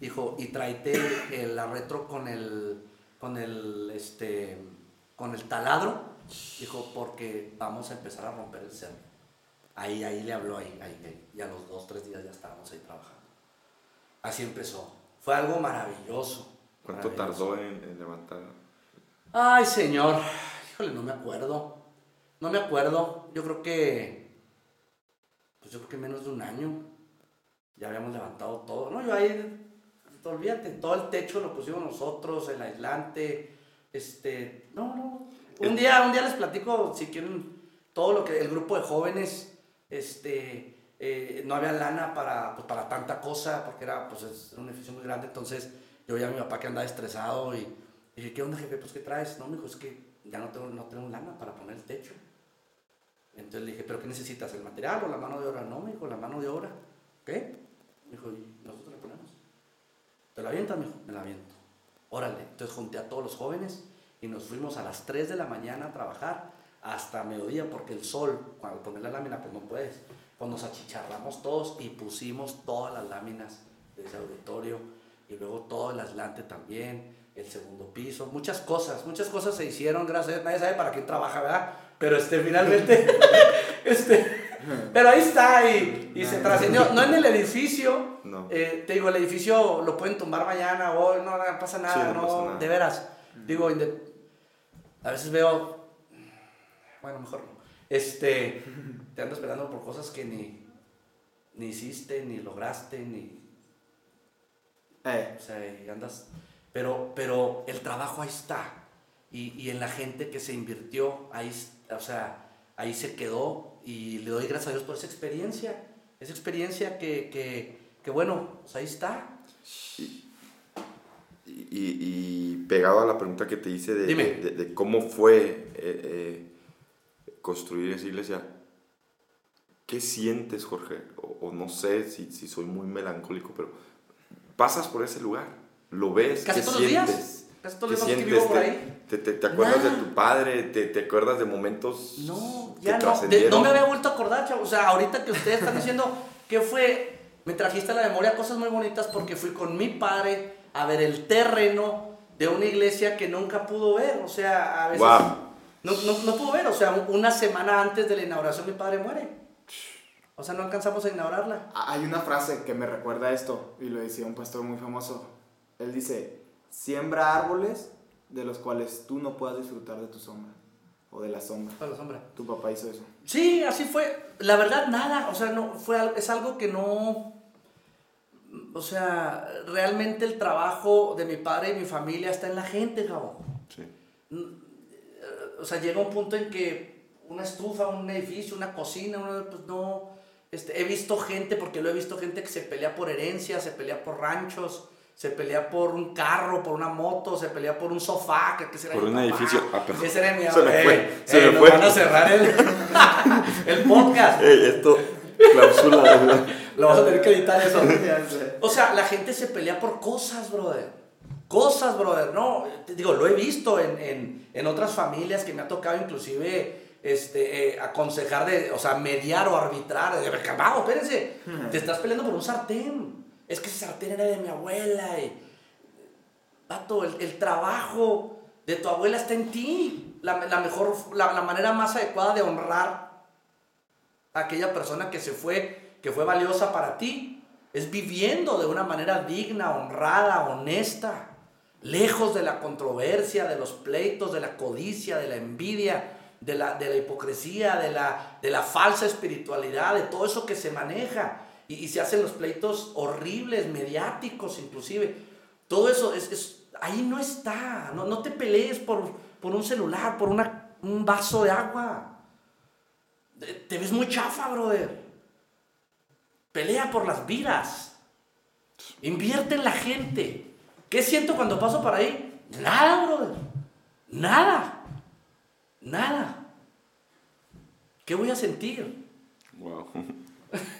dijo, y tráete el- la retro con el, con el, este, con el taladro, dijo, porque vamos a empezar a romper el cerro. Ahí, ahí le habló, ahí, ahí, y a los dos, tres días ya estábamos ahí trabajando. Así empezó. Fue algo maravilloso. ¿Cuánto maravilloso. tardó en, en levantar? Ay, señor. Híjole, no me acuerdo. No me acuerdo. Yo creo que. Pues yo creo que menos de un año. Ya habíamos levantado todo. No, yo ahí. Olvídate, todo el techo lo pusimos nosotros, el aislante. Este. No, no. Un día, un día les platico, si quieren, todo lo que el grupo de jóvenes, este, eh, no había lana para, pues, para tanta cosa, porque era, pues, es un edificio muy grande, entonces yo veía a mi papá que andaba estresado y, y dije, ¿qué onda, jefe? Pues, ¿qué traes? No, me dijo, es que ya no tengo, no tengo lana para poner el techo. Entonces le dije, ¿pero qué necesitas? ¿El material o la mano de obra? No, me dijo, la mano de obra. ¿Qué? Me dijo, ¿y nosotros la ponemos? ¿Te la avientas? Me dijo, me la aviento. Órale. Entonces junté a todos los jóvenes y nos fuimos a las 3 de la mañana a trabajar hasta mediodía porque el sol, cuando pones la lámina, pues no puedes. Pues nos achicharramos todos y pusimos todas las láminas de ese auditorio y luego todo el atlante también, el segundo piso, muchas cosas, muchas cosas se hicieron, gracias a Dios, nadie sabe para quién trabaja, ¿verdad? Pero este, finalmente, este, pero ahí está y, y se trascendió, no en el edificio, No. eh, te digo, el edificio lo pueden tumbar mañana o no, no pasa nada, Sí, no no, pasa nada. de veras, digo, a veces veo, bueno, mejor no, este, te ando esperando por cosas que ni, ni hiciste, ni lograste, ni, Eh, o sea, y andas. Pero, pero el trabajo ahí está. Y, y en la gente que se invirtió, ahí, s- o sea, ahí se quedó. Y le doy gracias a Dios por esa experiencia. Esa experiencia que, que, que bueno, pues ahí está. Y, y- y pegado a la pregunta que te hice de, Dime. de- de cómo fue eh, eh, construir esa iglesia, ¿qué sientes, Jorge? O, o no sé si, si soy muy melancólico, pero pasas por ese lugar, lo ves, Casi ¿qué todos los días. Que sientes? vivo por ¿Te- ahí. Te, te- te acuerdas de Nada. tu padre? ¿Te, te acuerdas de momentos No, que ya no. de- no me había vuelto a acordar, chavo. O sea, ahorita que ustedes están diciendo que fue, me trajiste a la memoria cosas muy bonitas porque fui con mi padre a ver el terreno de una iglesia que nunca pudo ver. O sea, a veces Guau. no, no, no pudo ver. O sea, un- una semana antes de la inauguración mi padre muere. O sea, no alcanzamos a inaugurarla. hay una frase que me recuerda esto y lo decía un pastor muy famoso. Él dice, siembra árboles de los cuales tú no puedas disfrutar de tu sombra o de la sombra. La sombra. Tu papá hizo eso. Sí, así fue. La verdad, nada. O sea, no, fue, es algo que no. O sea, realmente el trabajo de mi padre y mi familia está en la gente, Gabo. Sí. O sea, llega un punto en que una estufa, un edificio, una cocina, pues no. Este, he visto gente, porque lo he visto gente que se pelea por herencia, se pelea por ranchos, se pelea por un carro, por una moto, se pelea por un sofá, que, que será Por un papá. edificio. Ah, perdón. Ese era mi Se me eh, fue, eh, se me nos fue. van a cerrar el, el podcast. Ey, esto, clausula. Lo vas a tener que editar eso. O sea, la gente se pelea por cosas, brother. Cosas, brother. No, te digo, lo he visto en, en, en otras familias que me ha tocado inclusive este, eh, aconsejar, de, o sea, mediar o arbitrar. De, calmado, espérense. Te estás peleando por un sartén. Es que ese sartén era de mi abuela. Y, Vato, el, el trabajo de tu abuela está en ti. La, la mejor, la, la manera más adecuada de honrar a aquella persona que se fue, que fue valiosa para ti, es viviendo de una manera digna, honrada, honesta, lejos de la controversia, de los pleitos, de la codicia, de la envidia, de la, de la hipocresía, de la, de la falsa espiritualidad, de todo eso que se maneja. Y, se hacen los pleitos horribles, mediáticos inclusive. Todo eso es, es- ahí no está. No, no te pelees por, por un celular, por una, un vaso de agua. Te ves muy chafa, brother. Pelea por las vidas. Invierte en la gente. ¿Qué siento cuando paso por ahí? Nada, brother. Nada. Nada. ¿Qué voy a sentir? Wow.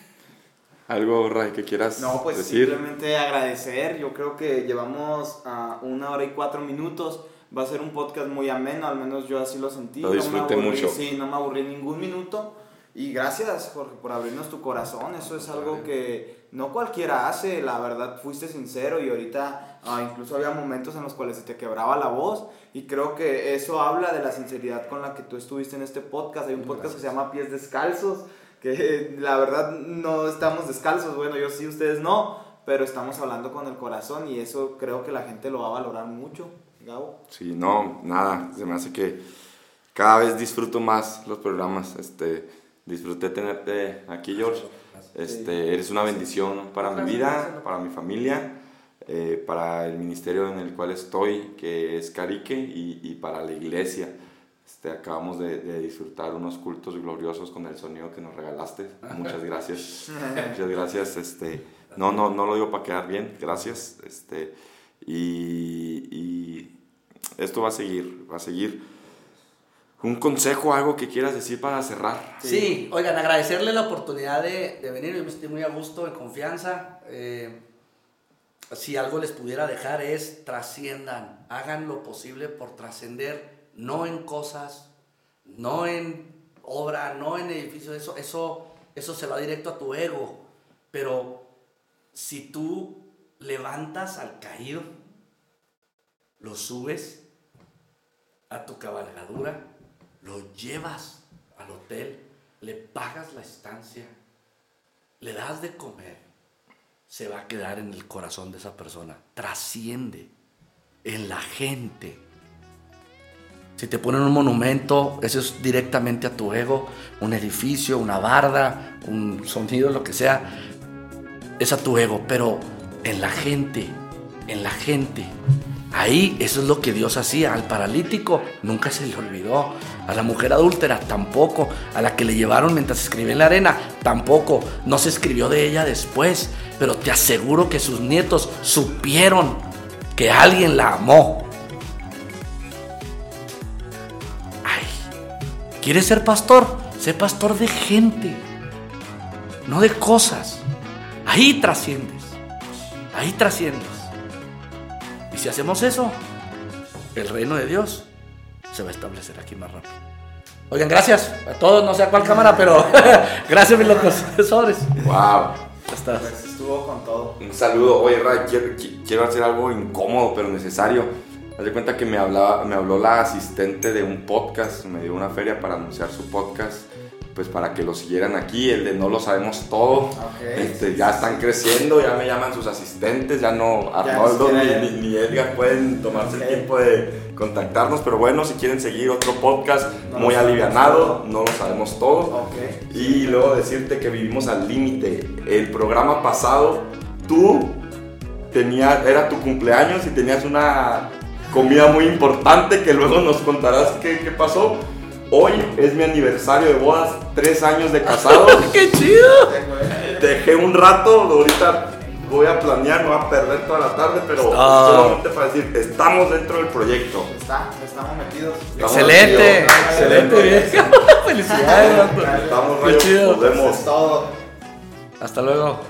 Algo, Ray, que quieras No, pues decir. simplemente agradecer. Yo creo que llevamos ah, una hora y cuatro minutos. Va a ser un podcast muy ameno, al menos yo así lo sentí. Lo No me disfruté aburrí, mucho. Sí, no me aburrí ningún minuto. Y gracias, Jorge, por abrirnos tu corazón. Eso es algo que no cualquiera hace. La verdad, fuiste sincero y ahorita ah, incluso había momentos en los cuales se te quebraba la voz. Y creo que eso habla de la sinceridad con la que tú estuviste en este podcast. Hay un podcast que se llama Pies Descalzos, que la verdad no estamos descalzos. Bueno, yo sí, ustedes no. Pero estamos hablando con el corazón y eso creo que la gente lo va a valorar mucho. Gabo. Sí, no, nada. Se me hace que cada vez disfruto más los programas. Este, disfruté tenerte aquí, George. Este, eres una bendición para mi vida, para mi familia, eh, para el ministerio en el cual estoy, que es Carique, y, y para la iglesia. Este, acabamos de, de disfrutar unos cultos gloriosos con el sonido que nos regalaste. Muchas gracias. Muchas gracias. Este, no, no, no lo digo para quedar bien. Gracias. Este, y, y esto va a seguir, va a seguir. Un consejo, algo que quieras decir para cerrar. Sí, oigan, agradecerle la oportunidad de, de venir. Yo me estoy muy a gusto, en confianza. Eh, si algo les pudiera dejar es trasciendan, hagan lo posible por trascender, no en cosas, no en obra, no en edificios, eso, eso, eso se va directo a tu ego. Pero si tú levantas al caído, lo subes a tu cabalgadura, lo llevas al hotel, le pagas la estancia, le das de comer, se va a quedar en el corazón de esa persona. Trasciende en la gente. Si te ponen un monumento, eso es directamente a tu ego, un edificio, una barda, un sonido, lo que sea, es a tu ego, pero en la gente, en la gente. Ahí eso es lo que Dios hacía. Al paralítico nunca se le olvidó. A la mujer adúltera tampoco. A la que le llevaron mientras escribía en la arena tampoco. No se escribió de ella después. Pero te aseguro que sus nietos supieron que alguien la amó. ¿Quieres ser pastor? Sé pastor de gente, no de cosas. Ahí trasciendes. Ahí trasciendes. Y si hacemos eso, el reino de Dios se va a establecer aquí más rápido. Oigan, gracias a todos, no sé a cuál cámara, pero gracias mis locos profesores. ¡Wow! Pues estuvo con todo. Un saludo. Oye, Ray, quiero, qui- quiero hacer algo incómodo pero necesario. Haz de cuenta que me, hablaba, me habló la asistente de un podcast, me dio una feria para anunciar su podcast, pues para que lo siguieran aquí, el de No lo sabemos todo. Ok. Este, ya están creciendo, ya me llaman sus asistentes, ya no Arnoldo ni ni, siquiera- ni- ni Edgar pueden tomarse el tiempo de contactarnos, pero bueno, si quieren seguir otro podcast No muy alivianado, no lo sabemos todo. Ok. Y luego decirte que vivimos al límite. El programa pasado, tú tenías, era tu cumpleaños y tenías una comida muy importante que luego nos contarás qué, qué pasó. Hoy es mi aniversario de bodas, tres años de casado. ¡Qué chido! Dejé un rato, ahorita voy a planear, me voy a perder toda la tarde, pero Ah. solamente para decir, estamos dentro del proyecto. Está, estamos metidos. Estamos Excelente, metidos. excelente. Felicidades. Estamos, Qué chido. Nos vemos. Eso es todo. Hasta luego.